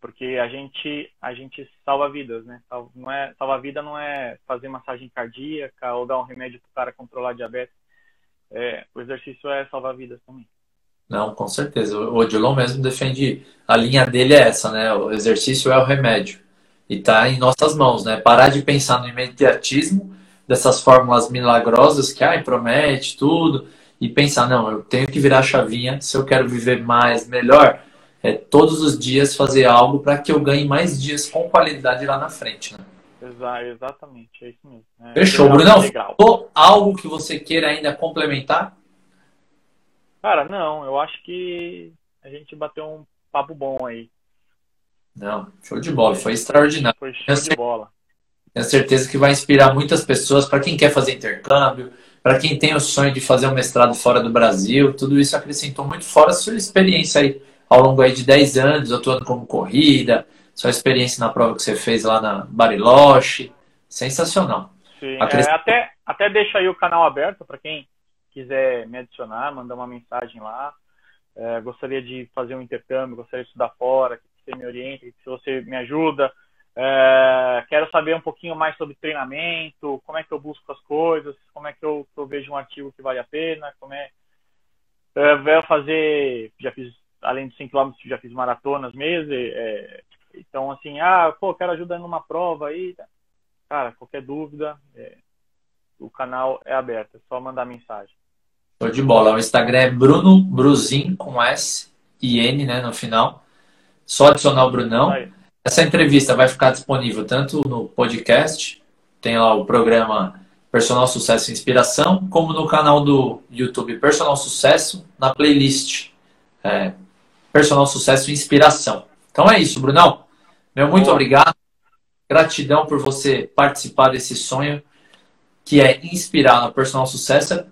Porque a gente a gente salva vidas, né? Não é salva vida não é fazer massagem cardíaca ou dar um remédio para o cara controlar diabetes. É, o exercício é salvar vidas também. Não, com certeza. O Odilon mesmo defende, a linha dele é essa, né? O exercício é o remédio. E está em nossas mãos, né? Parar de pensar no imediatismo dessas fórmulas milagrosas que, ai, promete tudo, e pensar, não, eu tenho que virar a chavinha se eu quero viver mais, melhor, é todos os dias fazer algo para que eu ganhe mais dias com qualidade lá na frente, né? exatamente, é isso mesmo. É, Fechou, Bruno. Algo que você queira ainda complementar? Cara, não, eu acho que a gente bateu um papo bom aí. Não, show de bola, foi extraordinário. Foi show de bola. Tenho certeza que vai inspirar muitas pessoas para quem quer fazer intercâmbio, para quem tem o sonho de fazer um mestrado fora do Brasil. Tudo isso acrescentou muito fora a sua experiência aí ao longo aí de 10 anos, atuando como corrida, sua experiência na prova que você fez lá na Bariloche. Sensacional. Sim, é, até, até deixa aí o canal aberto para quem quiser me adicionar, mandar uma mensagem lá. É, gostaria de fazer um intercâmbio, gostaria de estudar fora, que você me oriente, que você me ajuda. É, quero saber um pouquinho mais sobre treinamento, como é que eu busco as coisas, como é que eu, eu vejo um artigo que vale a pena, como é. é fazer, já fiz, além de 100 km, já fiz maratonas mesmo. É, então, assim, ah, pô, quero ajuda numa prova aí. Cara, qualquer dúvida, é, o canal é aberto, é só mandar mensagem. Show de bola. O Instagram é Bruno Bruzin, com S e N né, no final. Só adicionar o Brunão. Aí. Essa entrevista vai ficar disponível tanto no podcast, tem lá o programa Personal Sucesso e Inspiração, como no canal do YouTube Personal Sucesso, na playlist é, Personal Sucesso e Inspiração. Então é isso, Brunão. Meu muito Boa. obrigado. Gratidão por você participar desse sonho que é inspirar no personal sucesso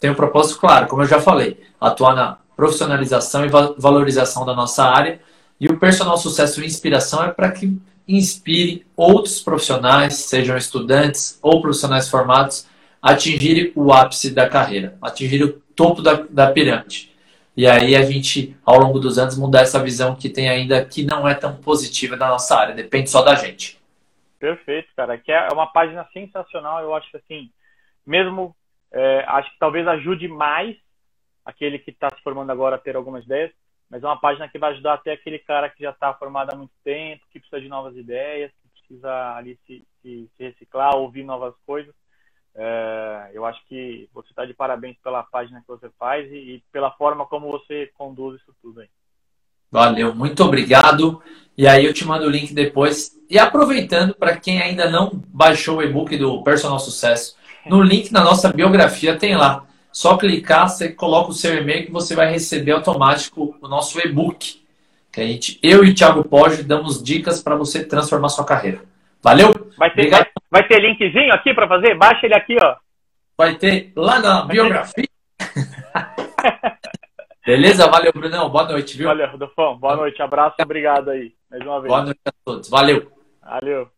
tem um propósito claro, como eu já falei, atuar na profissionalização e valorização da nossa área. E o personal sucesso e inspiração é para que inspire outros profissionais, sejam estudantes ou profissionais formados, a atingirem o ápice da carreira, atingirem o topo da, da pirâmide. E aí a gente, ao longo dos anos, mudar essa visão que tem ainda que não é tão positiva da nossa área, depende só da gente. Perfeito, cara. Que é uma página sensacional. Eu acho que assim, mesmo é, acho que talvez ajude mais aquele que está se formando agora a ter algumas ideias, mas é uma página que vai ajudar até aquele cara que já está formado há muito tempo, que precisa de novas ideias, que precisa ali se, se, se reciclar, ouvir novas coisas. É, eu acho que você está de parabéns pela página que você faz e, e, pela forma como você conduz isso tudo aí. Valeu, muito obrigado. E aí eu te mando o link depois. E aproveitando, para quem ainda não baixou o e-book do Personal Sucesso, no link na nossa biografia tem lá. Só clicar, você coloca o seu e-mail que você vai receber automático o nosso e-book. Que a gente, eu e o Thiago Poggio damos dicas para você transformar sua carreira. Valeu? Vai ter, vai, vai, ter linkzinho aqui para fazer? Baixa ele aqui, ó. Vai ter lá na vai biografia. Beleza? Valeu, Brunão. Boa noite, viu? Valeu, Rodolfo. Boa noite. Abraço. Obrigado aí. Mais uma vez. Boa noite a todos. Valeu. Valeu.